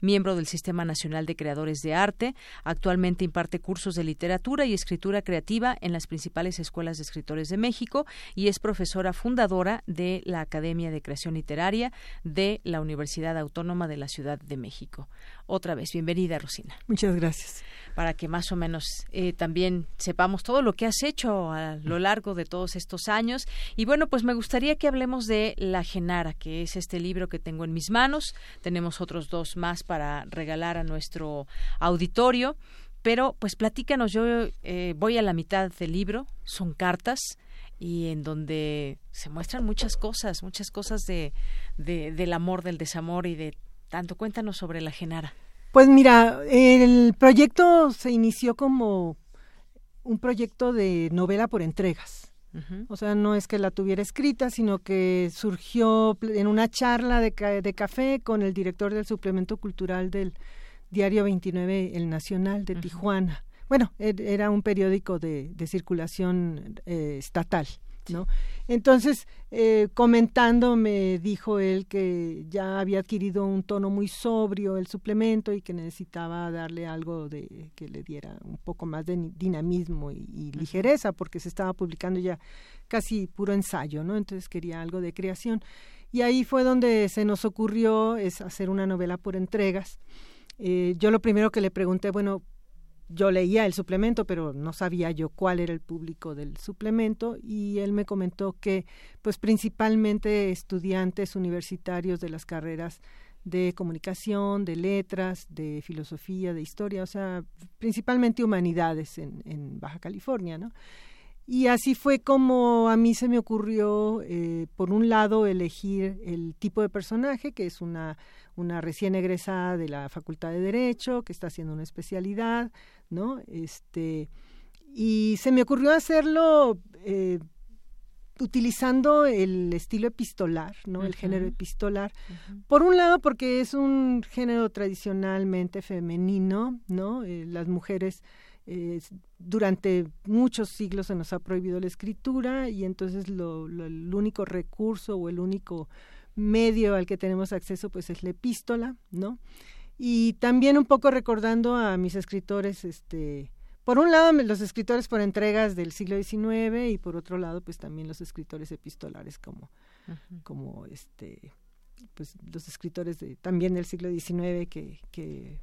miembro del Sistema Nacional de Creadores de Arte. Actualmente imparte cursos de literatura y escritura creativa en las principales escuelas de escritores de México y es profesora fundadora de la Academia de Creación Literaria de la Universidad Autónoma de la Ciudad de México. Otra vez, bienvenida, Rosina. Muchas gracias. Para que más o menos eh, también sepamos todo lo que has hecho a lo largo de todos estos años. Y bueno, pues me gustaría que hablemos de La Genara, que es este libro que tengo en mis manos. Tenemos otros dos más para regalar a nuestro auditorio. Pero pues platícanos, yo eh, voy a la mitad del libro, son cartas y en donde se muestran muchas cosas, muchas cosas de, del amor, del desamor y de tanto. Cuéntanos sobre la Genara. Pues mira, el proyecto se inició como un proyecto de novela por entregas. O sea, no es que la tuviera escrita, sino que surgió en una charla de, de, café con el director del suplemento cultural del diario 29, El Nacional de Tijuana. Bueno, er, era un periódico de, de circulación eh, estatal. ¿No? Entonces, eh, comentando, me dijo él que ya había adquirido un tono muy sobrio el suplemento y que necesitaba darle algo de que le diera un poco más de dinamismo y, ligereza, porque se estaba publicando ya casi puro ensayo, ¿no? Entonces quería algo de creación. Y ahí fue donde se nos ocurrió es hacer una novela por entregas. Eh, yo lo primero que le pregunté, bueno, yo leía el suplemento, pero no sabía yo cuál era el público del suplemento y él me comentó que pues principalmente estudiantes universitarios de las carreras de comunicación, de letras, de filosofía, de historia, o sea, principalmente humanidades en, Baja California, ¿no? Y así fue como a mí se me ocurrió, eh, por un lado, elegir el tipo de personaje, que es una, una recién egresada de la Facultad de Derecho, que está haciendo una especialidad, ¿no? Este, y se me ocurrió hacerlo eh, utilizando el estilo epistolar, ¿no? El género epistolar. Por un lado, porque es un género tradicionalmente femenino, ¿no? Eh, las mujeres eh, durante muchos siglos se nos ha prohibido la escritura y entonces lo, el único recurso o el único medio al que tenemos acceso pues es la epístola, ¿no? Y también un poco recordando a mis escritores, este, por un lado los escritores por entregas del siglo XIX y por otro lado pues también los escritores epistolares como, como este, pues los escritores de, también del siglo XIX que, que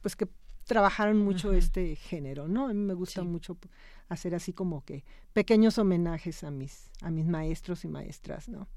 pues que trabajaron mucho este género, ¿no? A mí me gusta mucho hacer así como que pequeños homenajes a mis a mis maestros y maestras, ¿no?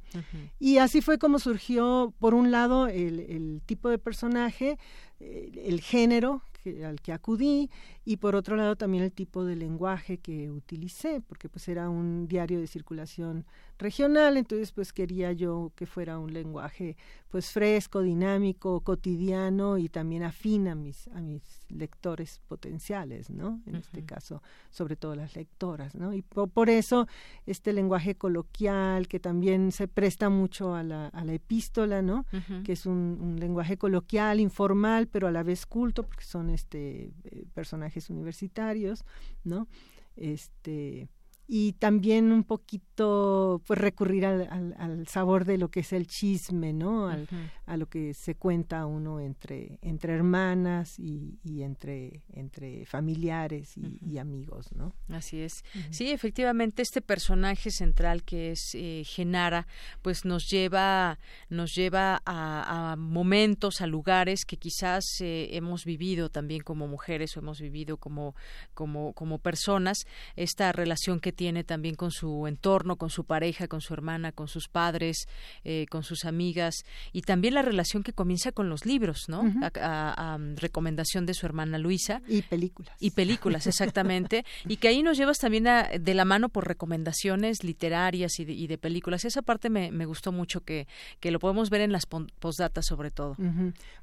Y así fue como surgió, por un lado, el, el tipo de personaje, el, el género al que acudí y por otro lado también el tipo de lenguaje que utilicé, porque pues era un diario de circulación regional, entonces pues quería yo que fuera un lenguaje pues fresco, dinámico, cotidiano y también afín a mis, a mis lectores potenciales, ¿no? En este caso, sobre todo las lectoras, ¿no? Y por, eso este lenguaje coloquial que también se presta mucho a la, a la epístola, ¿no? Que es un, un, lenguaje coloquial, informal, pero a la vez culto, porque son este eh, personajes universitarios, ¿no? Este y también un poquito pues recurrir al, al, sabor de lo que es el chisme, ¿no? Al, A lo que se cuenta uno entre, entre hermanas y, y entre, entre familiares y, amigos, ¿no? Así es. Sí, efectivamente, este personaje central que es eh, Genara, pues nos lleva, nos lleva a, momentos, a lugares que quizás eh, hemos vivido también como mujeres o hemos vivido como, como, como personas, esta relación que tiene también con su entorno, con su pareja, con su hermana, con sus padres, eh, con sus amigas y también la relación que comienza con los libros, ¿no? a, recomendación de su hermana Luisa. Y películas. Y películas, exactamente. y que ahí nos llevas también de la mano por recomendaciones literarias y de, películas. Esa parte me, gustó mucho que, que lo podemos ver en las postdatas sobre todo.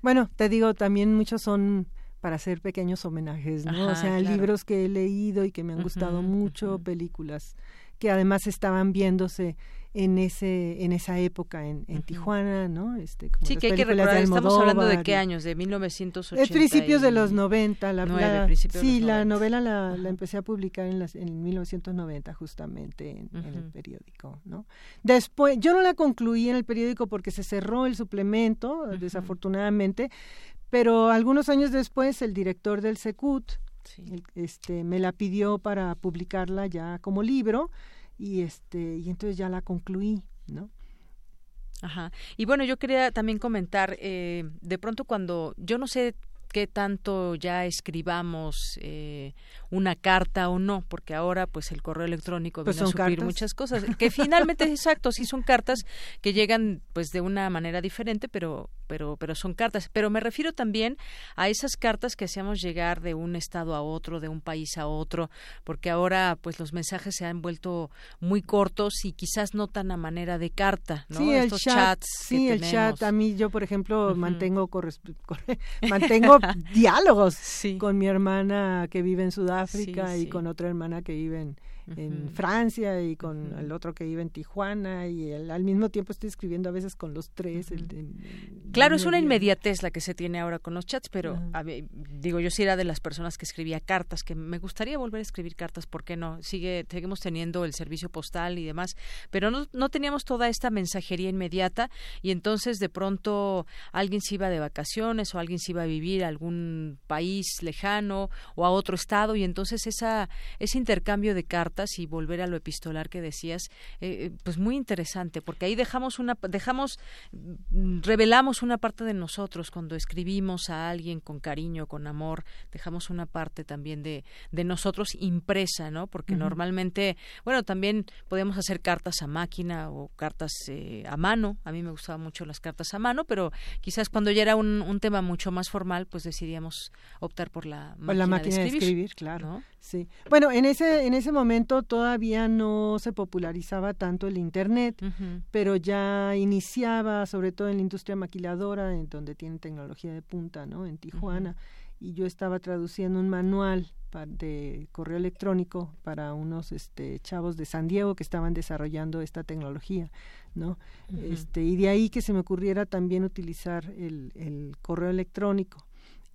Bueno, te digo, también muchos son para hacer pequeños homenajes, ¿no? o sea, libros que he leído y que me han gustado mucho, películas que además estaban viéndose en ese en esa época en, en Tijuana, ¿no? Este, como sí, que hay que recordar, estamos hablando de qué años, de 1980. Es principios de los 90, la, sí, la novela la, la, empecé a publicar en, las, en 1990 justamente en, en, el periódico, ¿no? Después, yo no la concluí en el periódico porque se cerró el suplemento, desafortunadamente, pero algunos años después el director del Secut este, me la pidió para publicarla ya como libro y este y entonces ya la concluí, ¿no? Ajá. Y bueno, yo quería también comentar, eh, de pronto cuando, yo no sé qué tanto ya escribamos eh, una carta o no, porque ahora pues el correo electrónico pues viene a sufrir muchas cosas, que finalmente es exacto, sí son cartas que llegan pues de una manera diferente, pero pero pero son cartas, pero me refiero también a esas cartas que hacíamos llegar de un estado a otro, de un país a otro, porque ahora pues los mensajes se han vuelto muy cortos y quizás no tan a manera de carta, ¿no? Sí, Estos el chat, chats sí, el chat, a mí yo por ejemplo mantengo mantengo diálogos con mi hermana que vive en Sudáfrica y con otra hermana que vive en, en Francia y con el otro que vive en Tijuana y al mismo tiempo estoy escribiendo a veces con los tres. claro, es una inmediatez la que se tiene ahora con los chats, pero digo, yo sí era de las personas que escribía cartas, que me gustaría volver a escribir cartas, ¿por qué no? Sigue, seguimos teniendo el servicio postal y demás, pero no, no teníamos toda esta mensajería inmediata y entonces de pronto alguien se iba de vacaciones o alguien se iba a vivir a algún país lejano o a otro estado y entonces esa, ese intercambio de cartas y volver a lo epistolar que decías, eh, eh, pues muy interesante, porque ahí dejamos una, dejamos, mm, revelamos una parte de nosotros cuando escribimos a alguien con cariño, con amor, dejamos una parte también de, de nosotros impresa, ¿no? Porque normalmente, bueno, también podemos hacer cartas a máquina o cartas eh, a mano. A mí me gustaban mucho las cartas a mano, pero quizás cuando ya era un, un tema mucho más formal, pues decidíamos optar por la máquina, la máquina de escribir, claro. Sí. Bueno, en ese en ese momento todavía no se popularizaba tanto el internet, pero ya iniciaba, sobre todo en la industria maquiladora, en donde tienen tecnología de punta, ¿no? En Tijuana. y yo estaba traduciendo un manual de correo electrónico para unos este, chavos de San Diego que estaban desarrollando esta tecnología, ¿no? este, y de ahí que se me ocurriera también utilizar el, el correo electrónico.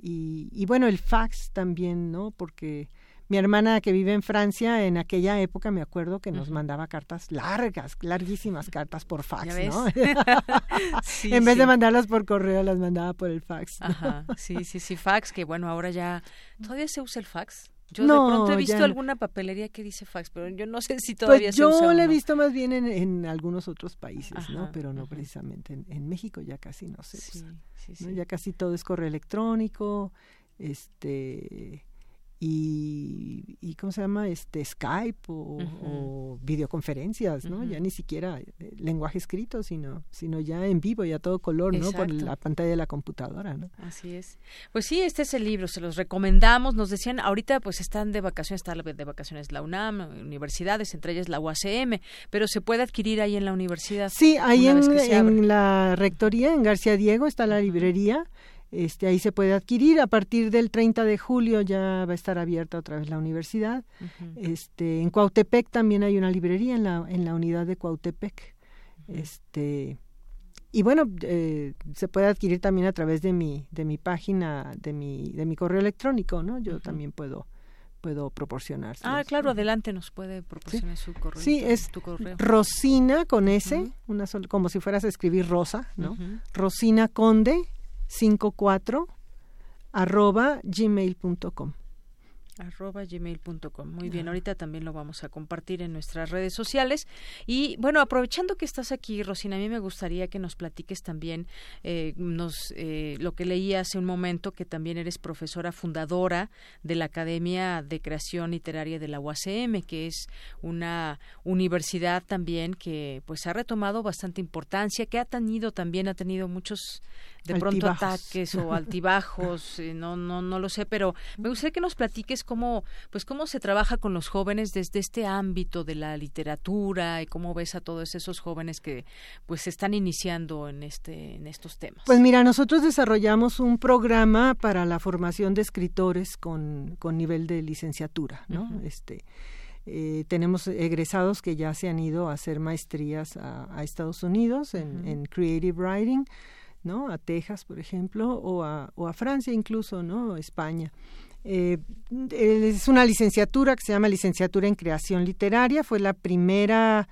Y, y, bueno, el fax también, ¿no? Porque mi hermana que vive en Francia, en aquella época me acuerdo que nos mandaba cartas largas, larguísimas cartas por fax, ¿no? en vez de mandarlas por correo, las mandaba por el fax. Ajá, sí, sí, sí, fax, que bueno, ahora ya todavía se usa el fax. Yo de pronto he visto alguna papelería que dice fax, pero yo no sé si todavía pues se usa. Yo lo he visto más bien en, algunos otros países, ¿no? Pero no precisamente en, México ya casi no se usa. Ya casi todo es correo electrónico, este y, y cómo se llama este Skype o, videoconferencias no ya ni siquiera eh, lenguaje escrito sino sino ya en vivo y a todo color no por la pantalla de la computadora no así es. Pues sí este es el libro se los recomendamos. Nos decían ahorita pues están de vacaciones está de vacaciones la UNAM universidades entre ellas la UACM pero se puede adquirir ahí en la universidad sí ahí en, en la rectoría en García Diego está la librería este, ahí se puede adquirir. A partir del 30 de julio ya va a estar abierta otra vez la universidad. este, en Cuautepec también hay una librería en la, en la unidad de Cuautepec. este, y bueno, eh, se puede adquirir también a través de mi, de mi página, de mi, de mi correo electrónico, ¿no? Yo también puedo puedo proporcionar. Ah, claro, adelante nos puede proporcionar su correo. Sí, es tu correo. Rosina con S, una como si fueras a escribir Rosa, ¿no? Rosina Conde 54 arroba gmail.com arroba gmail.com. Muy bien, ahorita también lo vamos a compartir en nuestras redes sociales. Y bueno, aprovechando que estás aquí, Rosina, a mí me gustaría que nos platiques también eh, nos, eh, lo que leí hace un momento, que también eres profesora fundadora de la Academia de Creación Literaria de la UACM, que es una universidad también que pues ha retomado bastante importancia, que ha tenido también, ha tenido muchos de pronto ataques o altibajos, eh, no, no, no lo sé, pero me gustaría que nos platiques cómo, pues cómo se trabaja con los jóvenes desde este ámbito de la literatura y cómo ves a todos esos jóvenes que pues se están iniciando en este, en estos temas. Pues mira, nosotros desarrollamos un programa para la formación de escritores con, con nivel de licenciatura, ¿no? Este eh, tenemos egresados que ya se han ido a hacer maestrías a, Estados Unidos en, en Creative Writing ¿no? A Texas, por ejemplo, o a, o a Francia incluso, ¿no? España. Eh, es una licenciatura que se llama Licenciatura en Creación Literaria, fue la primera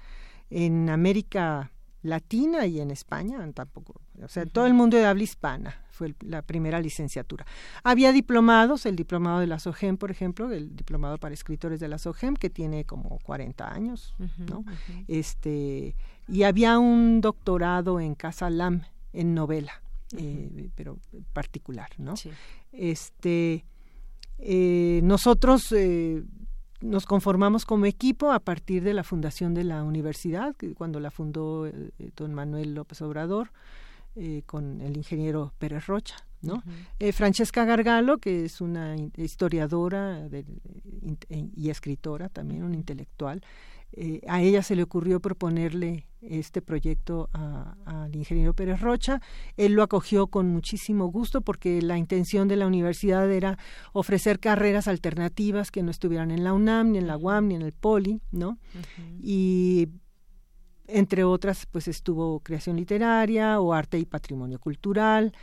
en América Latina y en España tampoco, o sea, todo el mundo de habla hispana fue la primera licenciatura. Había diplomados, el diplomado de la SOGEM, por ejemplo, el diplomado para escritores de la SOGEM, que tiene como 40 años, ¿no? Este, y había un doctorado en Casa Lam, en novela, eh, pero particular, ¿no? Este, eh, nosotros eh, nos conformamos como equipo a partir de la fundación de la universidad, cuando la fundó don Manuel López Obrador, con el ingeniero Pérez Rocha, ¿no? Francesca Gargalo, que es una historiadora y escritora, también una intelectual, eh, a ella se le ocurrió proponerle este proyecto al ingeniero Pérez Rocha. Él lo acogió con muchísimo gusto porque la intención de la universidad era ofrecer carreras alternativas que no estuvieran en la UNAM, ni en la UAM, ni en el POLI, ¿no? Y entre otras, pues estuvo creación literaria o arte y patrimonio cultural,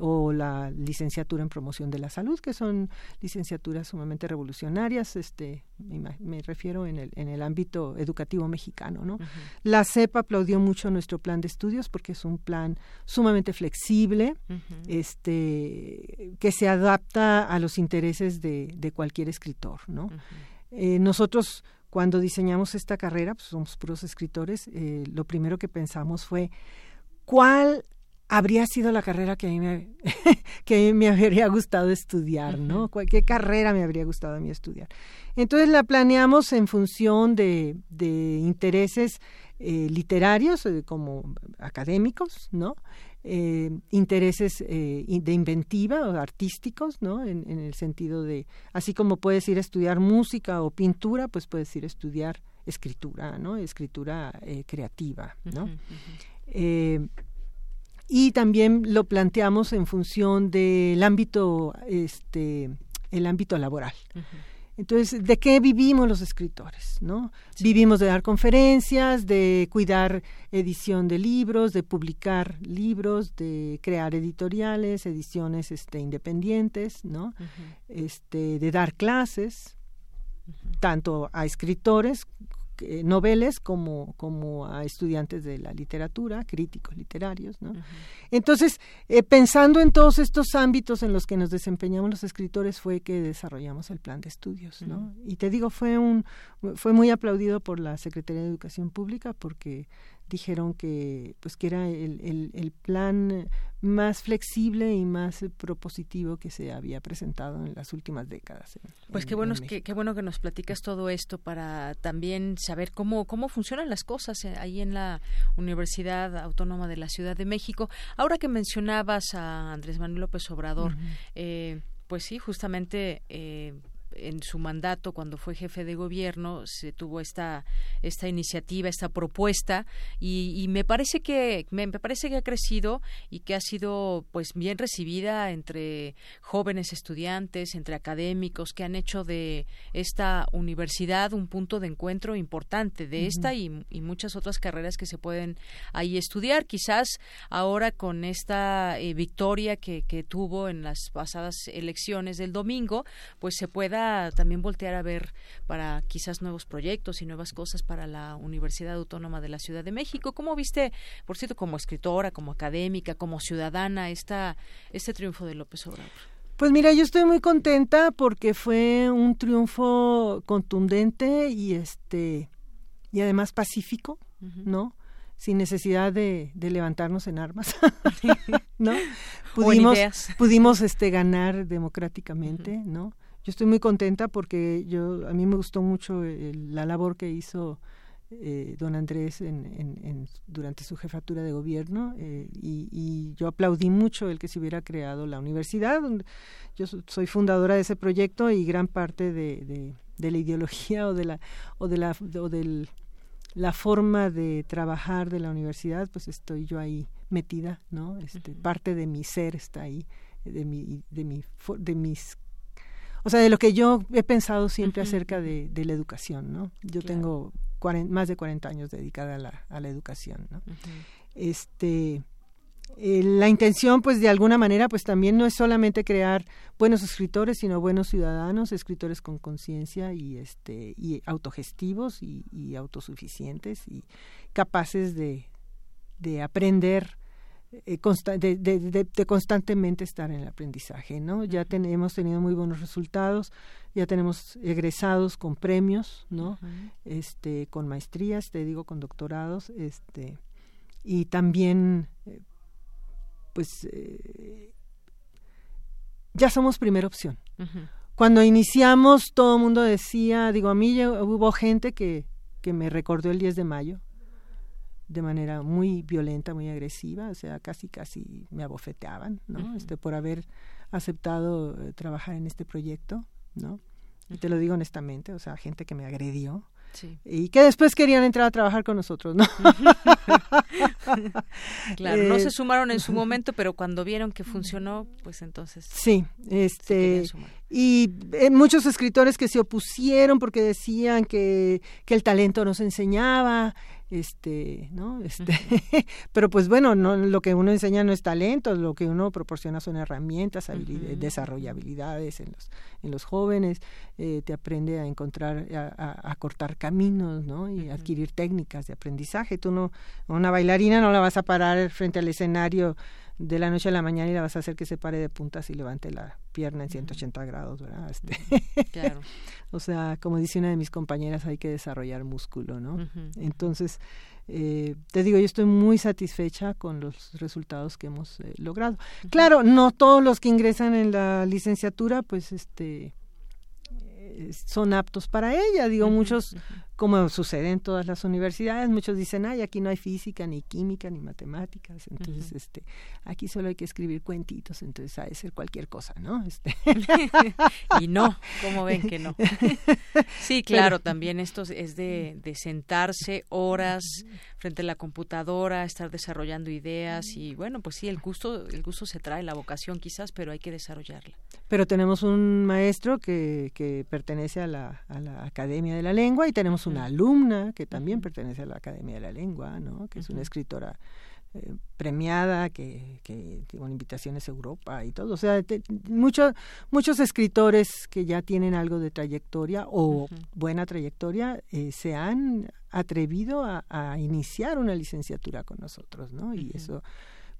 o la licenciatura en promoción de la salud, que son licenciaturas sumamente revolucionarias, este, me, refiero en el, en el ámbito educativo mexicano, ¿no? La CEP aplaudió mucho nuestro plan de estudios porque es un plan sumamente flexible, este, que se adapta a los intereses de, de cualquier escritor, ¿no? Eh, nosotros cuando diseñamos esta carrera, pues somos puros escritores, eh, lo primero que pensamos fue cuál habría sido la carrera que a mí me, que me habría gustado estudiar, ¿no? ¿Qué carrera me habría gustado a mí estudiar? Entonces la planeamos en función de, de intereses eh, literarios, eh, como académicos, ¿no? Eh, intereses eh, de inventiva o artísticos, ¿no? En, en, el sentido de, así como puedes ir a estudiar música o pintura, pues puedes ir a estudiar escritura, ¿no? Escritura eh, creativa, ¿no? Eh, y también lo planteamos en función del ámbito, este, el ámbito laboral. Entonces, ¿de qué vivimos los escritores? ¿no? Vivimos de dar conferencias, de cuidar edición de libros, de publicar libros, de crear editoriales, ediciones este, independientes, ¿no? este, de dar clases, tanto a escritores eh, noveles como, como a estudiantes de la literatura, críticos literarios. ¿no? Entonces, eh, pensando en todos estos ámbitos en los que nos desempeñamos los escritores, fue que desarrollamos el plan de estudios. ¿no? Y te digo, fue, un, fue muy aplaudido por la Secretaría de Educación Pública porque dijeron que pues que era el, el, el, plan más flexible y más propositivo que se había presentado en las últimas décadas. pues qué bueno, que, qué bueno que nos platicas todo esto para también saber cómo, cómo funcionan las cosas eh, ahí en la Universidad Autónoma de la Ciudad de México. Ahora que mencionabas a Andrés Manuel López Obrador, eh, pues sí, justamente eh, en su mandato cuando fue jefe de gobierno se tuvo esta esta iniciativa esta propuesta y, me parece que me, parece que ha crecido y que ha sido pues bien recibida entre jóvenes estudiantes entre académicos que han hecho de esta universidad un punto de encuentro importante de esta y, muchas otras carreras que se pueden ahí estudiar. Quizás ahora con esta eh, victoria que, que tuvo en las pasadas elecciones del domingo pues se pueda también voltear a ver para quizás nuevos proyectos y nuevas cosas para la Universidad Autónoma de la Ciudad de México. ¿Cómo viste, por cierto, como escritora, como académica, como ciudadana, esta, este triunfo de López Obrador? Pues mira, yo estoy muy contenta porque fue un triunfo contundente y este y además pacífico, ¿no? Sin necesidad de, levantarnos en armas, ¿no? Pudimos, pudimos este ganar democráticamente, ¿no? Yo estoy muy contenta porque yo a mí me gustó mucho la labor que hizo eh, don Andrés en, durante su jefatura de gobierno eh, y, yo aplaudí mucho el que se hubiera creado la universidad. Yo soy fundadora de ese proyecto y gran parte de, de, la ideología o de la o de la o del la forma de trabajar de la universidad, pues estoy yo ahí metida, ¿no? Este, Parte de mi ser está ahí, de mi, de mi, de mis o sea, de lo que yo he pensado siempre acerca de, la educación, ¿no? Yo tengo más de 40 años dedicada a la, a la educación, ¿no? Este, eh, la intención, pues, de alguna manera, pues también no es solamente crear buenos escritores, sino buenos ciudadanos, escritores con conciencia y, este, y autogestivos y, autosuficientes y capaces de, de aprender eh, de, constantemente estar en el aprendizaje, ¿no? Ya hemos tenido muy buenos resultados, ya tenemos egresados con premios, ¿no? Este, con maestrías, te digo, con doctorados, este, y también, eh, pues, eh, ya somos primera opción. Cuando iniciamos, todo el mundo decía, digo, a mí hubo gente que, que me recordó el 10 de mayo, de manera muy violenta, muy agresiva, o sea, casi casi me abofeteaban, ¿no? Este por haber aceptado eh, trabajar en este proyecto, ¿no? Y te lo digo honestamente, o sea, gente que me agredió, y que después querían entrar a trabajar con nosotros, ¿no? claro, no se eh, sumaron en su momento, pero cuando vieron que funcionó, pues entonces. Sí, este. Y eh, muchos escritores que se opusieron porque decían que, que el talento nos enseñaba, este, ¿no? Este, pero pues bueno, no lo que uno enseña no es talento, lo que uno proporciona son herramientas, desarrollabilidades en los en los jóvenes, eh, te aprende a encontrar a, cortar caminos, ¿no? Y adquirir técnicas de aprendizaje. Tú no una bailarina no la vas a parar frente al escenario de la noche a la mañana y la vas a hacer que se pare de puntas y levante la pierna en 180 grados, ¿verdad? Este, claro. o sea, como dice una de mis compañeras, hay que desarrollar músculo, ¿no? Entonces, eh, te digo, yo estoy muy satisfecha con los resultados que hemos eh, logrado. Claro, no todos los que ingresan en la licenciatura, pues, este, son aptos para ella. Digo, muchos, como sucede en todas las universidades, muchos dicen, ay, aquí no hay física, ni química, ni matemáticas, entonces, este, aquí solo hay que escribir cuentitos, entonces ha de ser cualquier cosa, ¿no? Este. y no, como ven que no. sí, claro, también esto es de, de sentarse horas frente a la computadora, estar desarrollando ideas y bueno, pues sí, el gusto, el gusto se trae, la vocación quizás, pero hay que desarrollarla. Pero tenemos un maestro que, que pertenece a la, a la Academia de la Lengua y tenemos una alumna que también pertenece a la Academia de la Lengua, ¿no? que es una escritora eh, premiada, que, que, con invitaciones a Europa y todo. O sea, muchos muchos escritores que ya tienen algo de trayectoria o buena trayectoria eh, se han atrevido a, a, iniciar una licenciatura con nosotros, ¿no? Y eso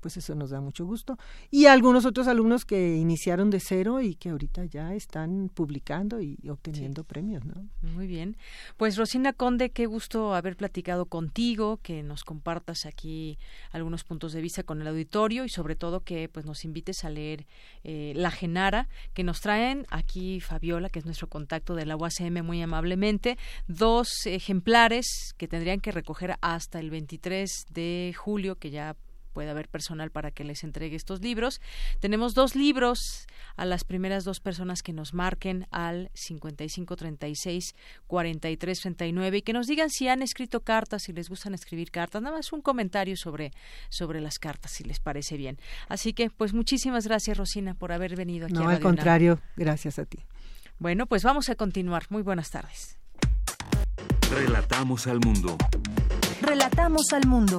pues eso nos da mucho gusto. Y algunos otros alumnos que iniciaron de cero y que ahorita ya están publicando y obteniendo premios, ¿no? Muy bien. Pues Rosina Conde, qué gusto haber platicado contigo, que nos compartas aquí algunos puntos de vista con el auditorio y sobre todo que pues nos invites a leer eh, La Genara, que nos traen aquí Fabiola, que es nuestro contacto de la UACM muy amablemente, dos ejemplares que tendrían que recoger hasta el 23 de julio, que ya puede haber personal para que les entregue estos libros. Tenemos dos libros a las primeras dos personas que nos marquen al 5536 4339 y que nos digan si han escrito cartas, si les gustan escribir cartas, nada más un comentario sobre sobre las cartas si les parece bien. Así que pues muchísimas gracias Rosina por haber venido aquí no, al contrario, gracias a ti. Bueno, pues vamos a continuar. Muy buenas tardes. Relatamos al mundo. Relatamos al mundo.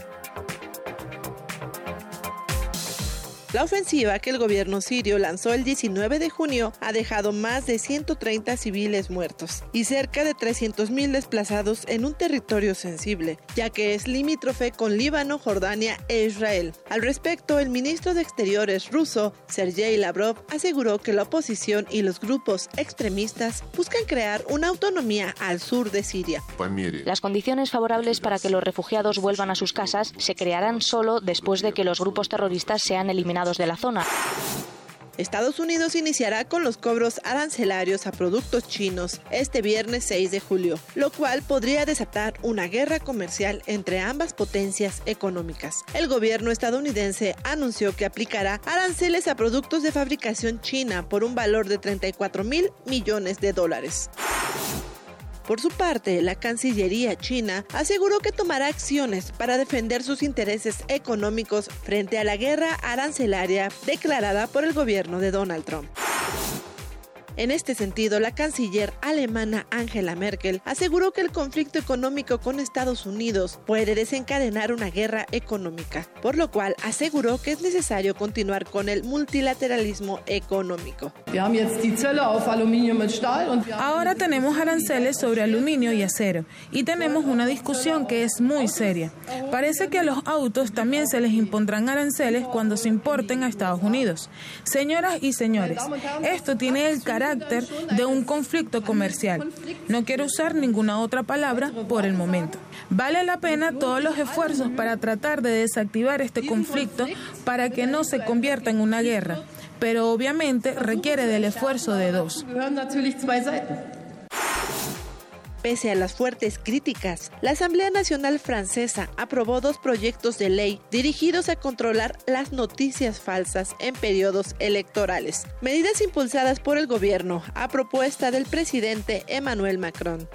La ofensiva que el gobierno sirio lanzó el 19 de junio ha dejado más de 130 civiles muertos y cerca de 300.000 desplazados en un territorio sensible, ya que es limítrofe con Líbano, Jordania e Israel. Al respecto, el ministro de Exteriores ruso, Sergei Lavrov, aseguró que la oposición y los grupos extremistas buscan crear una autonomía al sur de Siria. Las condiciones favorables para que los refugiados vuelvan a sus casas se crearán solo después de que los grupos terroristas sean eliminados de la zona. Estados Unidos iniciará con los cobros arancelarios a productos chinos este viernes 6 de julio, lo cual podría desatar una guerra comercial entre ambas potencias económicas. El gobierno estadounidense anunció que aplicará aranceles a productos de fabricación china por un valor de 34 mil millones de dólares. Por su parte, la Cancillería china aseguró que tomará acciones para defender sus intereses económicos frente a la guerra arancelaria declarada por el gobierno de Donald Trump. En este sentido, la canciller alemana Angela Merkel aseguró que el conflicto económico con Estados Unidos puede desencadenar una guerra económica, por lo cual aseguró que es necesario continuar con el multilateralismo económico. Ahora tenemos aranceles sobre aluminio y acero y tenemos una discusión que es muy seria. Parece que a los autos también se les impondrán aranceles cuando se importen a Estados Unidos. Señoras y señores, esto tiene el carácter de un conflicto comercial. No quiero usar ninguna otra palabra por el momento. Vale la pena todos los esfuerzos para tratar de desactivar este conflicto para que no se convierta en una guerra, pero obviamente requiere del esfuerzo de dos. Pese a las fuertes críticas, la Asamblea Nacional Francesa aprobó dos proyectos de ley dirigidos a controlar las noticias falsas en periodos electorales, medidas impulsadas por el gobierno a propuesta del presidente Emmanuel Macron.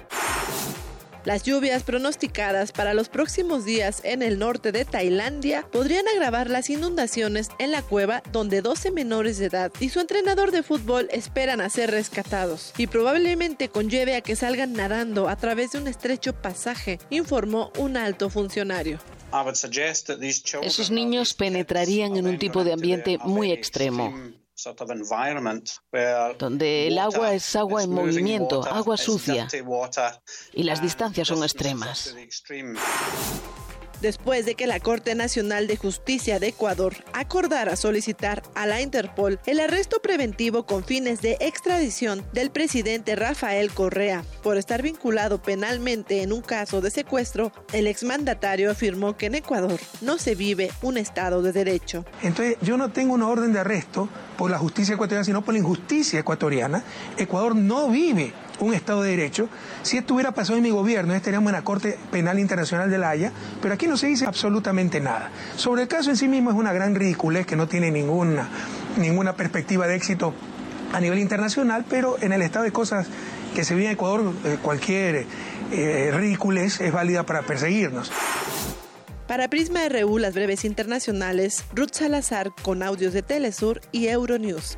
Las lluvias pronosticadas para los próximos días en el norte de Tailandia podrían agravar las inundaciones en la cueva donde 12 menores de edad y su entrenador de fútbol esperan a ser rescatados y probablemente conlleve a que salgan nadando a través de un estrecho pasaje, informó un alto funcionario. Esos niños penetrarían en un tipo de ambiente muy extremo. Donde el agua es agua en movimiento, agua sucia, y las distancias son extremas. Después de que la Corte Nacional de Justicia de Ecuador acordara solicitar a la Interpol el arresto preventivo con fines de extradición del presidente Rafael Correa por estar vinculado penalmente en un caso de secuestro, el exmandatario afirmó que en Ecuador no se vive un Estado de Derecho. Entonces yo no tengo una orden de arresto por la justicia ecuatoriana, sino por la injusticia ecuatoriana. Ecuador no vive un Estado de Derecho. Si esto hubiera pasado en mi gobierno, estaríamos en la Corte Penal Internacional de la Haya, pero aquí no se dice absolutamente nada. Sobre el caso en sí mismo es una gran ridiculez que no tiene ninguna, ninguna perspectiva de éxito a nivel internacional, pero en el estado de cosas que se vive en Ecuador, eh, cualquier eh, ridiculez es válida para perseguirnos. Para Prisma RU, las breves internacionales, Ruth Salazar con audios de Telesur y Euronews.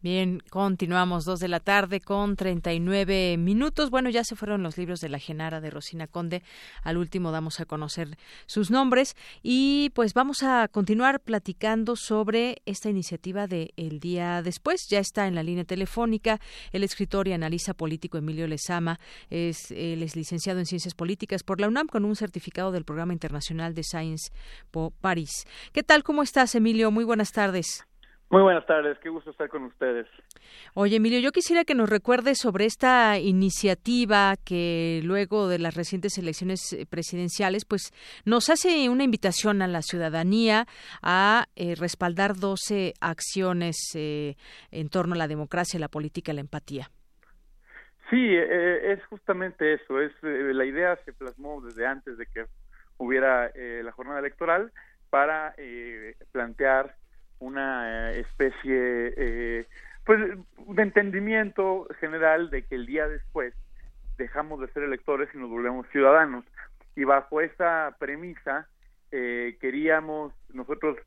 Bien, continuamos dos de la tarde con 39 minutos. Bueno, ya se fueron los libros de la Genara de Rosina Conde. Al último damos a conocer sus nombres y pues vamos a continuar platicando sobre esta iniciativa de El Día Después. Ya está en la línea telefónica el escritor y analista político Emilio Lezama. Es, él es licenciado en Ciencias Políticas por la UNAM con un certificado del Programa Internacional de Science po París. ¿Qué tal? ¿Cómo estás, Emilio? Muy buenas tardes. Muy buenas tardes, qué gusto estar con ustedes. Oye, Emilio, yo quisiera que nos recuerdes sobre esta iniciativa que luego de las recientes elecciones eh, presidenciales, pues nos hace una invitación a la ciudadanía a eh, respaldar 12 acciones eh, en torno a la democracia, la política y la empatía. Sí, es justamente eso. Es la idea se plasmó desde antes de que hubiera la jornada electoral para plantear una eh, especie eh, pues de entendimiento general de que el día después dejamos de ser electores y nos volvemos ciudadanos. Y bajo esa premisa eh, queríamos nosotros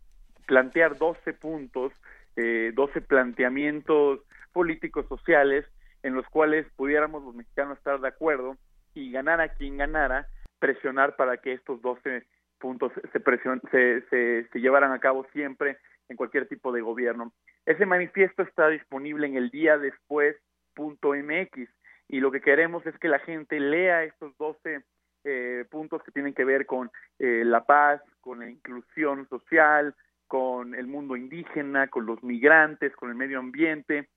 plantear 12 puntos, eh, 12 planteamientos políticos sociales en los cuales pudiéramos los mexicanos estar de acuerdo y ganar a quien ganara, presionar para que estos 12 puntos se, presion se, se, se llevaran a cabo siempre en cualquier tipo de gobierno. Ese manifiesto está disponible en el día después.mx y lo que queremos es que la gente lea estos 12 eh, puntos que tienen que ver con eh, la paz, con la inclusión social, con el mundo indígena, con los migrantes, con el medio ambiente,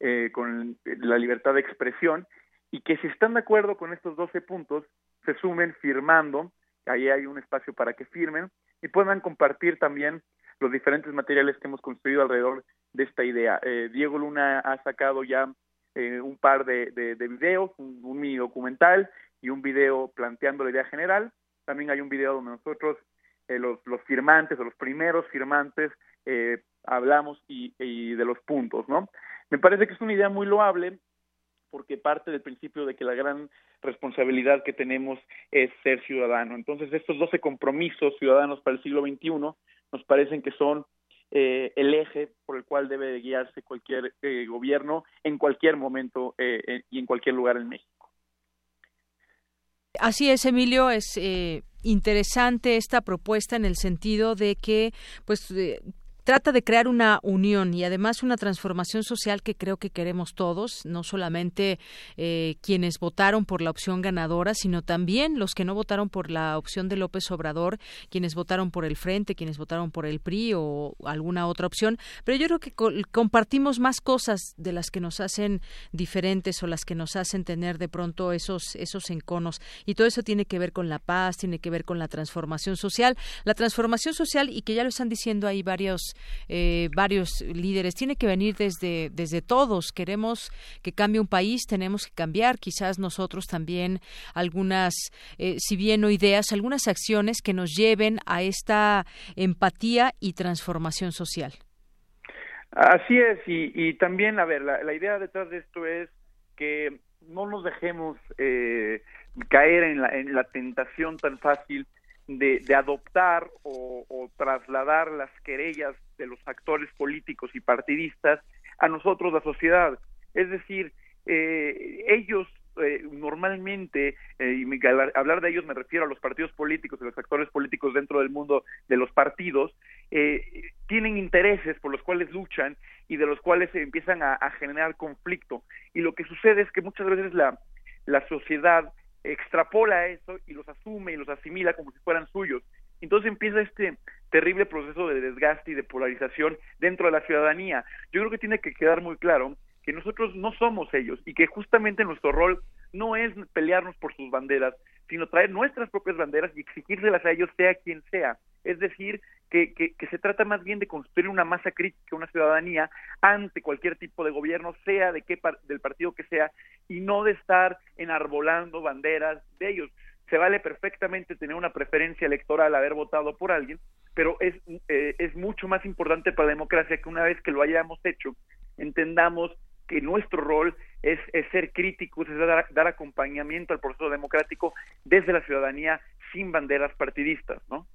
eh, con la libertad de expresión y que si están de acuerdo con estos 12 puntos, se sumen firmando, ahí hay un espacio para que firmen y puedan compartir también los diferentes materiales que hemos construido alrededor de esta idea. Eh, Diego Luna ha sacado ya eh, un par de, de, videos, un, mini documental y un video planteando la idea general. También hay un video donde nosotros, eh, los, los, firmantes o los primeros firmantes, hablamos y, y, de los puntos, ¿no? Me parece que es una idea muy loable porque parte del principio de que la gran responsabilidad que tenemos es ser ciudadano. Entonces, estos 12 compromisos ciudadanos para el siglo XXI nos parecen que son eh, el eje por el cual debe guiarse cualquier eh, gobierno en cualquier momento eh, y en cualquier lugar en México. Así es, Emilio, es interesante esta propuesta en el sentido de que pues trata de crear una unión y además una transformación social que creo que queremos todos, no solamente eh, quienes votaron por la opción ganadora, sino también los que no votaron por la opción de López Obrador, quienes votaron por el Frente, quienes votaron por el PRI o alguna otra opción. Pero yo creo que compartimos más cosas de las que nos hacen diferentes o las que nos hacen tener de pronto esos, esos enconos. Y todo eso tiene que ver con la paz, tiene que ver con la transformación social. La transformación social, y que ya lo están diciendo ahí varios eh, varios líderes. Tiene que venir desde, desde todos. Queremos que cambie un país, tenemos que cambiar. Quizás nosotros también algunas, eh, si bien no ideas, algunas acciones que nos lleven a esta empatía y transformación social. Así es, y, también, a ver, la, idea detrás de esto es que no nos dejemos eh, caer en la, en la tentación tan fácil de, adoptar o, trasladar las querellas de los actores políticos y partidistas a nosotros, la sociedad. Es decir, eh, ellos eh, normalmente, eh, y hablar de ellos me refiero a los partidos políticos y los actores políticos dentro del mundo de los partidos, tienen intereses por los cuales luchan y de los cuales se empiezan a, generar conflicto. Y lo que sucede es que muchas veces la, la sociedad extrapola eso y los asume y los asimila como si fueran suyos. Entonces empieza este terrible proceso de desgaste y de polarización dentro de la ciudadanía. Yo creo que tiene que quedar muy claro que nosotros no somos ellos y que justamente nuestro rol no es pelearnos por sus banderas, sino traer nuestras propias banderas y exigírselas a ellos sea quien sea. Es decir, que, que, se trata más bien de construir una masa crítica, una ciudadanía ante cualquier tipo de gobierno, sea de qué del partido que sea, y no de estar enarbolando banderas de ellos. Se vale perfectamente tener una preferencia electoral, haber votado por alguien, pero es, eh, es mucho más importante para la democracia que una vez que lo hayamos hecho, entendamos que nuestro rol es, ser críticos, es dar, dar, acompañamiento al proceso democrático desde la ciudadanía sin banderas partidistas, ¿no?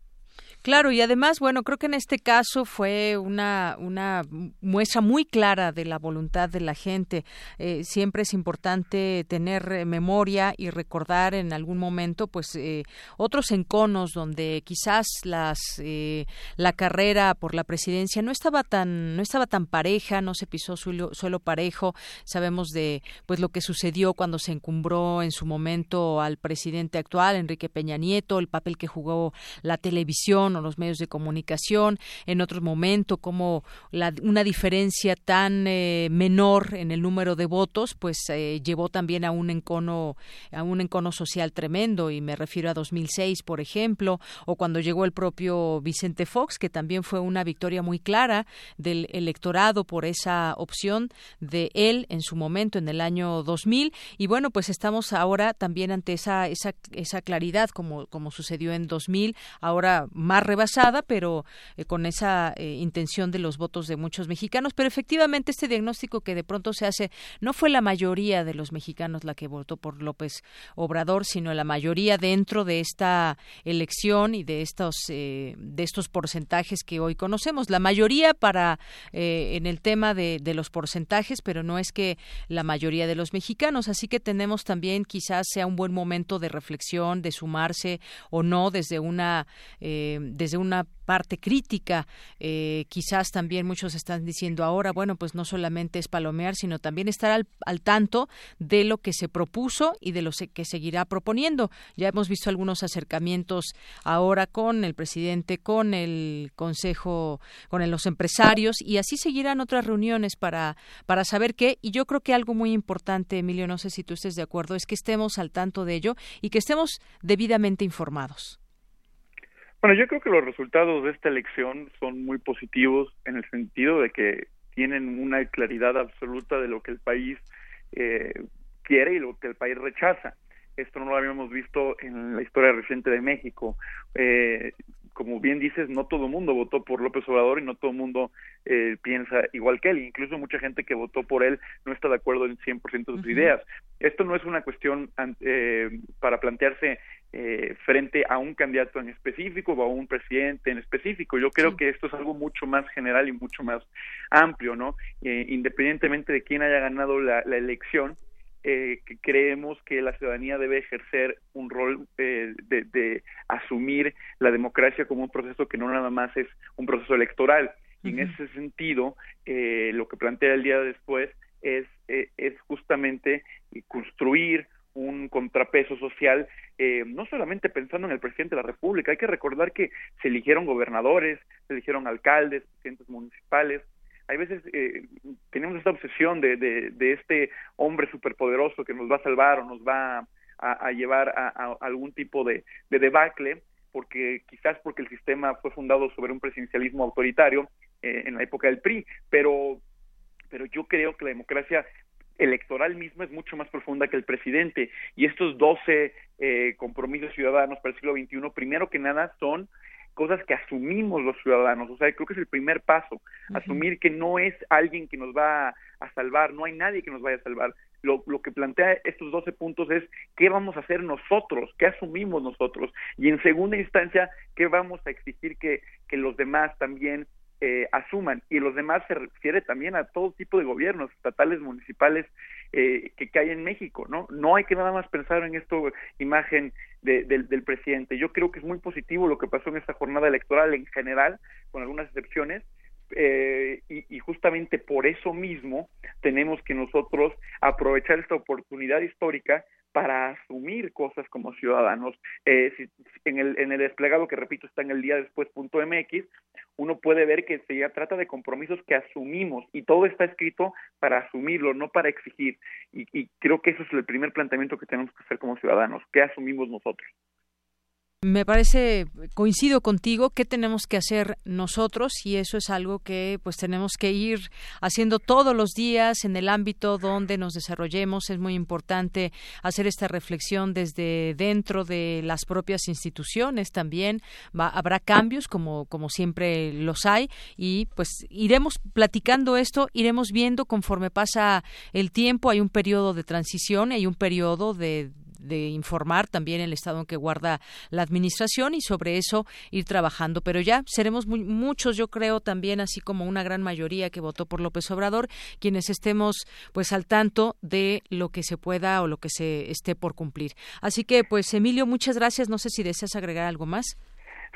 Claro, y además, bueno, creo que en este caso fue una, una muestra muy clara de la voluntad de la gente. Eh, siempre es importante tener eh, memoria y recordar en algún momento, pues, eh, otros enconos donde quizás las la carrera por la presidencia no estaba tan no estaba tan pareja, no se pisó suelo, suelo parejo. Sabemos de pues lo que sucedió cuando se encumbró en su momento al presidente actual, Enrique Peña Nieto, el papel que jugó la televisión los medios de comunicación, en otro momento como una diferencia tan eh, menor en el número de votos, pues eh, llevó también a un encono a un encono social tremendo y me refiero a 2006, por ejemplo, o cuando llegó el propio Vicente Fox, que también fue una victoria muy clara del electorado por esa opción de él en su momento en el año 2000 y bueno, pues estamos ahora también ante esa esa esa claridad como como sucedió en 2000, ahora más rebasada, pero eh, con esa eh, intención de los votos de muchos mexicanos. Pero efectivamente este diagnóstico que de pronto se hace no fue la mayoría de los mexicanos la que votó por López Obrador, sino la mayoría dentro de esta elección y de estos eh, de estos porcentajes que hoy conocemos. La mayoría para en el tema de, de los porcentajes, pero no es que la mayoría de los mexicanos. Así que tenemos también quizás sea un buen momento de reflexión, de sumarse o no desde una eh, desde una parte crítica. Eh, quizás también muchos están diciendo ahora, bueno, pues no solamente es palomear, sino también estar al, al tanto de lo que se propuso y de lo que seguirá proponiendo. Ya hemos visto algunos acercamientos ahora con el presidente, con el Consejo, con los empresarios y así seguirán otras reuniones para, para saber qué. Y yo creo que algo muy importante, Emilio, no sé si tú estés de acuerdo, es que estemos al tanto de ello y que estemos debidamente informados. Bueno, yo creo que los resultados de esta elección son muy positivos en el sentido de que tienen una claridad absoluta de lo que el país eh, quiere y lo que el país rechaza. Esto no lo habíamos visto en la historia reciente de México. Eh, como bien dices, no todo el mundo votó por López Obrador y no todo el mundo eh, piensa igual que él. Incluso mucha gente que votó por él no está de acuerdo en 100% de sus ideas. Esto no es una cuestión eh, para plantearse eh, frente a un candidato en específico o a un presidente en específico. Yo creo que esto es algo mucho más general y mucho más amplio, ¿no? independientemente de quién haya ganado la elección, eh, creemos que la ciudadanía debe ejercer un rol eh, de, asumir la democracia como un proceso que no nada más es un proceso electoral. Y en ese sentido, eh, lo que plantea el día después es, eh, es justamente construir un contrapeso social, no solamente pensando en el presidente de la República, hay que recordar que se eligieron gobernadores, se eligieron alcaldes, presidentes municipales, hay veces eh, tenemos esta obsesión de, de, este hombre superpoderoso que nos va a salvar o nos va a, llevar a, algún tipo de, debacle, porque quizás porque el sistema fue fundado sobre un presidencialismo autoritario eh, en la época del PRI, pero, pero yo creo que la democracia electoral misma es mucho más profunda que el presidente y estos 12 eh, compromisos ciudadanos para el siglo XXI, primero que nada, son cosas que asumimos los ciudadanos. O sea, creo que es el primer paso, asumir que no es alguien que nos va a salvar, no hay nadie que nos vaya a salvar. lo, lo que plantea estos 12 puntos es qué vamos a hacer nosotros, qué asumimos nosotros, y en segunda instancia, qué vamos a exigir que, que los demás también eh, asuman. Y los demás se refiere también a todo tipo de gobiernos estatales municipales eh, que, que, hay en México no no hay que nada más pensar en esto imagen de, del presidente. Yo creo que es muy positivo lo que pasó en esta jornada electoral en general con algunas excepciones eh, y, y, justamente por eso mismo tenemos que nosotros aprovechar esta oportunidad histórica para asumir cosas como ciudadanos. Eh, si, en, el, en el desplegado que repito está en el día después punto MX, uno puede ver que se trata de compromisos que asumimos y todo está escrito para asumirlo, no para exigir. Y, y creo que eso es el primer planteamiento que tenemos que hacer como ciudadanos, ¿qué asumimos nosotros? Me parece, coincido contigo, ¿qué tenemos que hacer nosotros? Y eso es algo que pues tenemos que ir haciendo todos los días en el ámbito donde nos desarrollemos. Es muy importante hacer esta reflexión desde dentro de las propias instituciones también. Va, habrá cambios como, como siempre los hay y pues iremos platicando esto, iremos viendo conforme pasa el tiempo. Hay un periodo de transición, hay un periodo de de informar también el estado en que guarda la administración y sobre eso ir trabajando. Pero ya seremos muchos, yo creo, también, así como una gran mayoría que votó por López Obrador, quienes estemos pues al tanto de lo que se pueda o lo que se esté por cumplir. Así que, pues, Emilio, muchas gracias. No sé si deseas agregar algo más.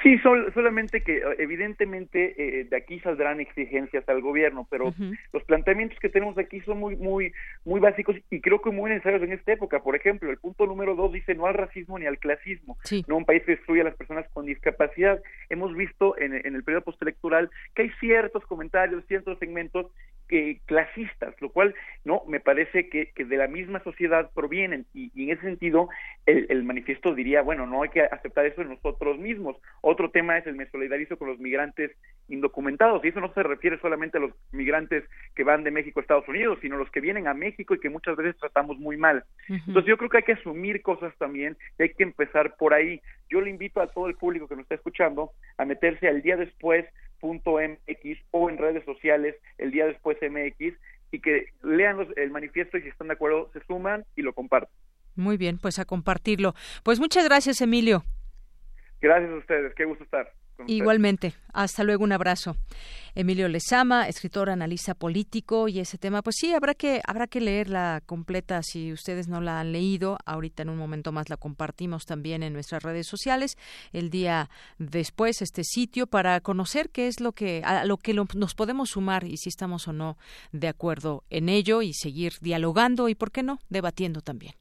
Sí, solamente que evidentemente eh, de aquí saldrán exigencias al gobierno, pero los planteamientos que tenemos aquí son muy, muy, muy básicos y creo que muy necesarios en esta época. Por ejemplo, el punto número dos dice no al racismo ni al clasismo, no un país que destruye a las personas con discapacidad. Hemos visto en, en el periodo postelectoral que hay ciertos comentarios, ciertos segmentos que clasistas, lo cual no me parece que, que de la misma sociedad provienen. Y, y en ese sentido el, el, manifiesto diría bueno no hay que aceptar eso en nosotros mismos. Otro tema es el me solidarizo con los migrantes indocumentados. Y eso no se refiere solamente a los migrantes que van de México a Estados Unidos sino a los que vienen a México y que muchas veces tratamos muy mal. Entonces yo creo que hay que asumir cosas también y hay que empezar por ahí. Yo le invito a todo el público que nos está escuchando a meterse al día después .mx o en redes sociales el día después MX y que lean los, el manifiesto y si están de acuerdo se suman y lo comparten. Muy bien, pues a compartirlo. Pues muchas gracias, Emilio. Gracias a ustedes, qué gusto estar. Igualmente. Hasta luego, un abrazo. Emilio Lezama, escritor, analista político y ese tema, pues sí, habrá que habrá que leerla completa si ustedes no la han leído. Ahorita en un momento más la compartimos también en nuestras redes sociales. El día después este sitio para conocer qué es lo que a lo que nos podemos sumar y si estamos o no de acuerdo en ello y seguir dialogando y por qué no debatiendo también.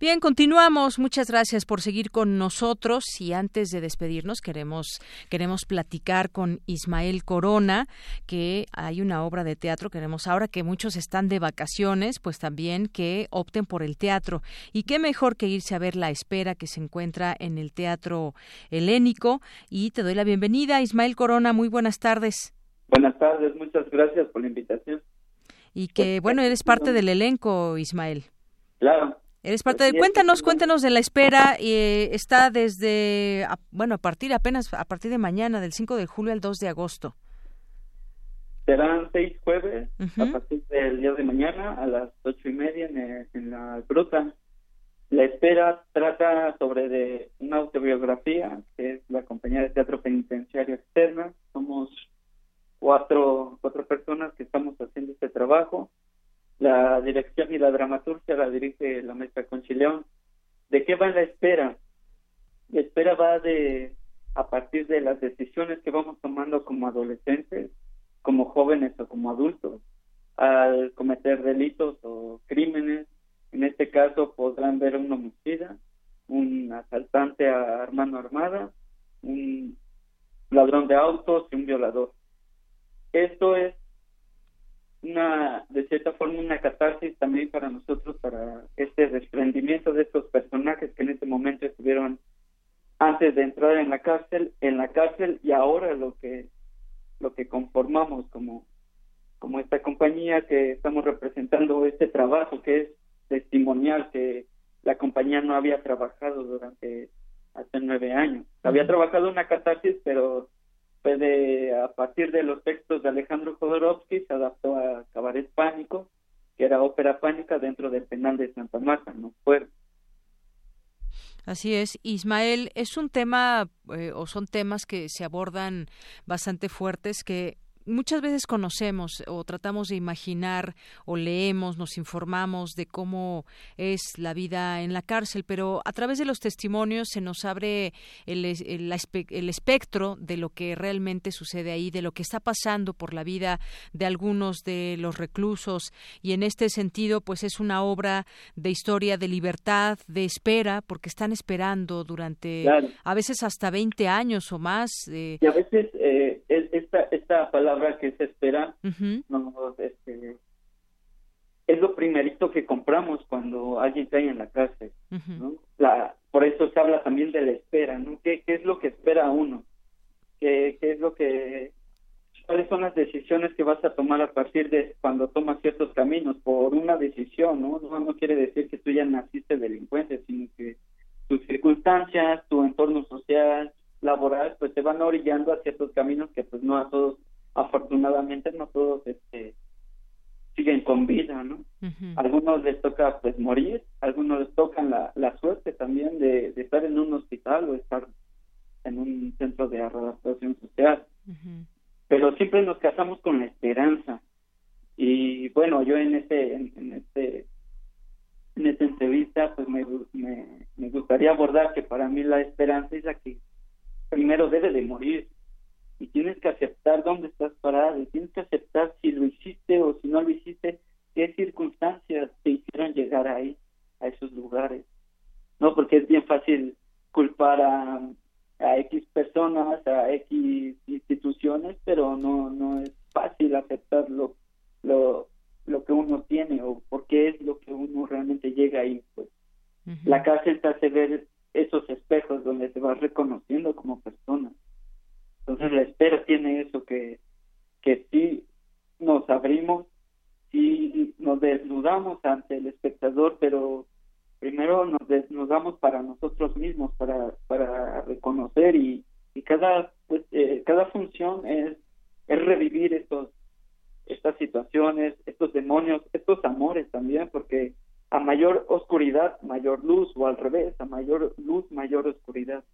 Bien, continuamos. Muchas gracias por seguir con nosotros y antes de despedirnos queremos queremos platicar con Ismael Corona, que hay una obra de teatro, queremos ahora que muchos están de vacaciones, pues también que opten por el teatro y qué mejor que irse a ver La Espera que se encuentra en el Teatro Helénico y te doy la bienvenida, Ismael Corona, muy buenas tardes. Buenas tardes, muchas gracias por la invitación. Y que bueno, eres parte del elenco, Ismael. Claro. Eres parte de... Cuéntanos, cuéntanos de la espera. Eh, está desde, bueno, a partir apenas, a partir de mañana, del 5 de julio al 2 de agosto. Serán seis jueves, a partir del día de mañana, a las ocho y media en, la Bruta. La espera trata sobre de una autobiografía, que es la compañía de teatro penitenciario externa. Somos cuatro, cuatro personas que estamos haciendo este trabajo la dirección y la dramaturgia la dirige la maestra Conchileón. ¿De qué va la espera? La espera va de a partir de las decisiones que vamos tomando como adolescentes, como jóvenes o como adultos, al cometer delitos o crímenes. En este caso podrán ver un homicida, un asaltante a mano armada, un ladrón de autos y un violador. Esto es una, de cierta forma, una catarsis también para nosotros, para este desprendimiento de estos personajes que en este momento estuvieron antes antes de entrar en la cárcel, en la cárcel y ahora lo que lo que conformamos como como esta compañía que estamos representando este trabajo que es testimonial que la compañía no había trabajado durante hace nueve años. Había trabajado una catarsis, pero fue de, a partir de los textos de Alejandro Jodorowsky, se adaptó a Cabaret Pánico, que era ópera pánica dentro del penal de Santa Marta, no fue. Así es, Ismael, es un tema eh, o son temas que se abordan bastante fuertes que muchas veces conocemos o tratamos de imaginar o leemos, nos informamos de cómo es la vida en la cárcel, pero a través de los testimonios se nos abre el, el, espectro de lo que realmente sucede ahí, de lo que está pasando por la vida de algunos de los reclusos y en este sentido pues es una obra de historia de libertad, de espera, porque están esperando durante a veces hasta 20 años o más. Eh, y a veces eh, esta, esta palabra que se espera este, es lo primerito que compramos cuando alguien cae en la cárcel. la, por eso se habla también de la espera, ¿no? ¿Qué, qué es lo que espera uno? ¿Qué, ¿Qué es lo que cuáles son las decisiones que vas a tomar a partir de cuando tomas ciertos caminos por una decisión, ¿no? No, no quiere decir que tú ya naciste delincuente, sino que tus circunstancias, tu entorno social, laboral, pues te van orillando a ciertos caminos que pues no a todos, afortunadamente no todos este siguen con vida, ¿no? Algunos les toca pues morir, algunos les tocan la, la suerte también de, de estar en un hospital o estar en un centro de adaptación social. Pero siempre nos casamos con la esperanza. Y bueno, yo en este, en, este en esta entrevista pues me, me, me gustaría abordar que para mí la esperanza es la que primero debe de morir y tienes que aceptar dónde estás parado y tienes que aceptar si lo hiciste o si no lo hiciste, qué circunstancias te hicieron llegar ahí, a esos lugares. No, porque es bien fácil culpar a, a X personas, a X instituciones, pero no no es fácil aceptar lo, lo, lo que uno tiene o por qué es lo que uno realmente llega ahí. Pues la cárcel te hace ver esos espejos donde te vas reconociendo como persona. Entonces la espera tiene eso que, que sí nos abrimos, sí nos desnudamos ante el espectador, pero primero nos desnudamos para nosotros mismos, para, para reconocer y, y cada, pues, eh, cada función es, es revivir estos, estas situaciones, estos demonios, estos amores también, porque a mayor oscuridad, mayor luz, o al revés, a mayor luz, mayor oscuridad.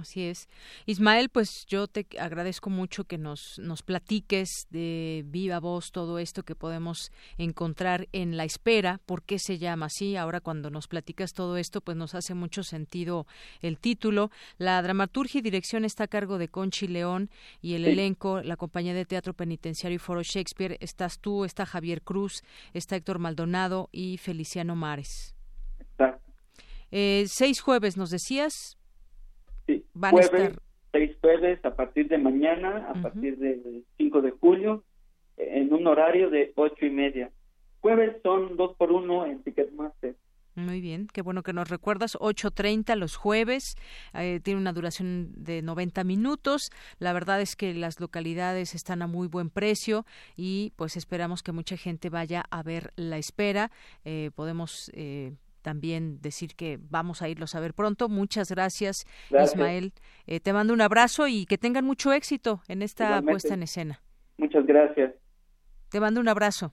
Así es. Ismael, pues yo te agradezco mucho que nos, nos platiques de viva voz todo esto que podemos encontrar en La Espera. ¿Por qué se llama así? Ahora cuando nos platicas todo esto, pues nos hace mucho sentido el título. La dramaturgia y dirección está a cargo de Conchi León y el elenco, la compañía de teatro penitenciario y foro Shakespeare. Estás tú, está Javier Cruz, está Héctor Maldonado y Feliciano Mares. Eh, seis jueves, nos decías, Sí, jueves, seis jueves a partir de mañana, a partir del 5 de julio, en un horario de ocho y media. Jueves son dos por uno en Ticketmaster. Muy bien, qué bueno que nos recuerdas. 8.30 los jueves, eh, tiene una duración de 90 minutos. La verdad es que las localidades están a muy buen precio y pues esperamos que mucha gente vaya a ver la espera. Eh, podemos eh, también decir que vamos a irlos a ver pronto. Muchas gracias, Ismael. Eh, te mando un abrazo y que tengan mucho éxito en esta puesta en escena. Muchas gracias. Te mando un abrazo.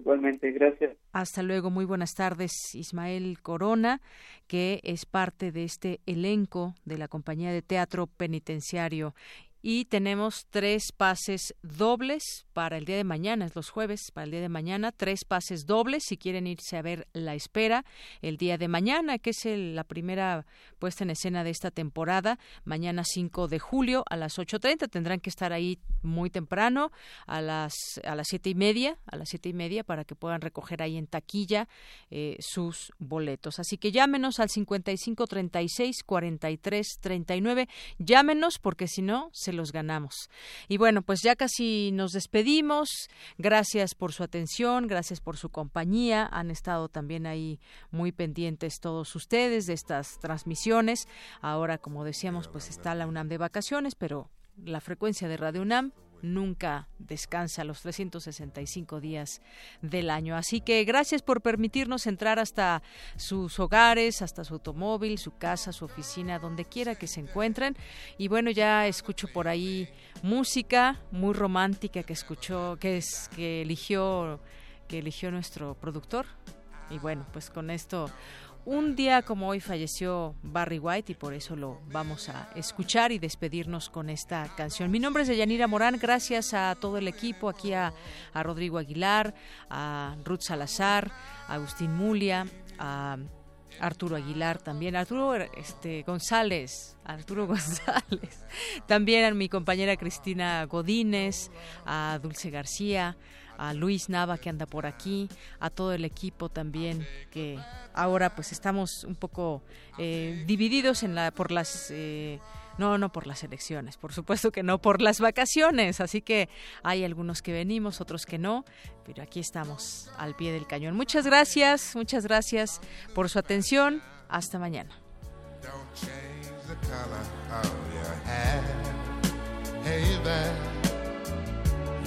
Igualmente, gracias. Hasta luego, muy buenas tardes. Ismael Corona, que es parte de este elenco de la compañía de teatro penitenciario y tenemos tres pases dobles para el día de mañana, es los jueves, para el día de mañana, tres pases dobles si quieren irse a ver La Espera el día de mañana, que es la primera puesta en escena de esta temporada, mañana 5 de julio a las 8.30, tendrán que estar ahí muy temprano, a las a las siete y media, a las siete y media para que puedan recoger ahí en taquilla eh, sus boletos. Así que llámenos al 55 36 43 39, llámenos porque si no se los ganamos. Y bueno, pues ya casi nos despedimos. Gracias por su atención, gracias por su compañía. Han estado también ahí muy pendientes todos ustedes de estas transmisiones. Ahora, como decíamos, pues está la UNAM de vacaciones, pero la frecuencia de Radio UNAM nunca descansa los 365 días del año. Así que gracias por permitirnos entrar hasta sus hogares, hasta su automóvil, su casa, su oficina, donde quiera que se encuentren. Y bueno, ya escucho por ahí música muy romántica que escuchó, que es que eligió que eligió nuestro productor. Y bueno, pues con esto un día como hoy falleció Barry White y por eso lo vamos a escuchar y despedirnos con esta canción. Mi nombre es Deyanira Morán, gracias a todo el equipo, aquí a, Rodrigo Aguilar, a Ruth Salazar, a Agustín Mulia, a Arturo Aguilar también, Arturo este, González, Arturo González, también a mi compañera Cristina Godínez, a Dulce García, a Luis Nava que anda por aquí, a todo el equipo también que ahora pues estamos un poco eh, divididos en la por las eh, no, no por las elecciones, por supuesto que no por las vacaciones, así que hay algunos que venimos, otros que no, pero aquí estamos al pie del cañón. Muchas gracias, muchas gracias por su atención. Hasta mañana.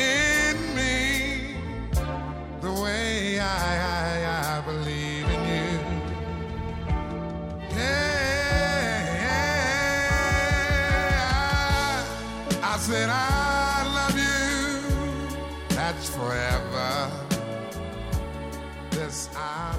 in me? the way I, I, I believe in you. Yeah, I, I said I love you. That's forever. This I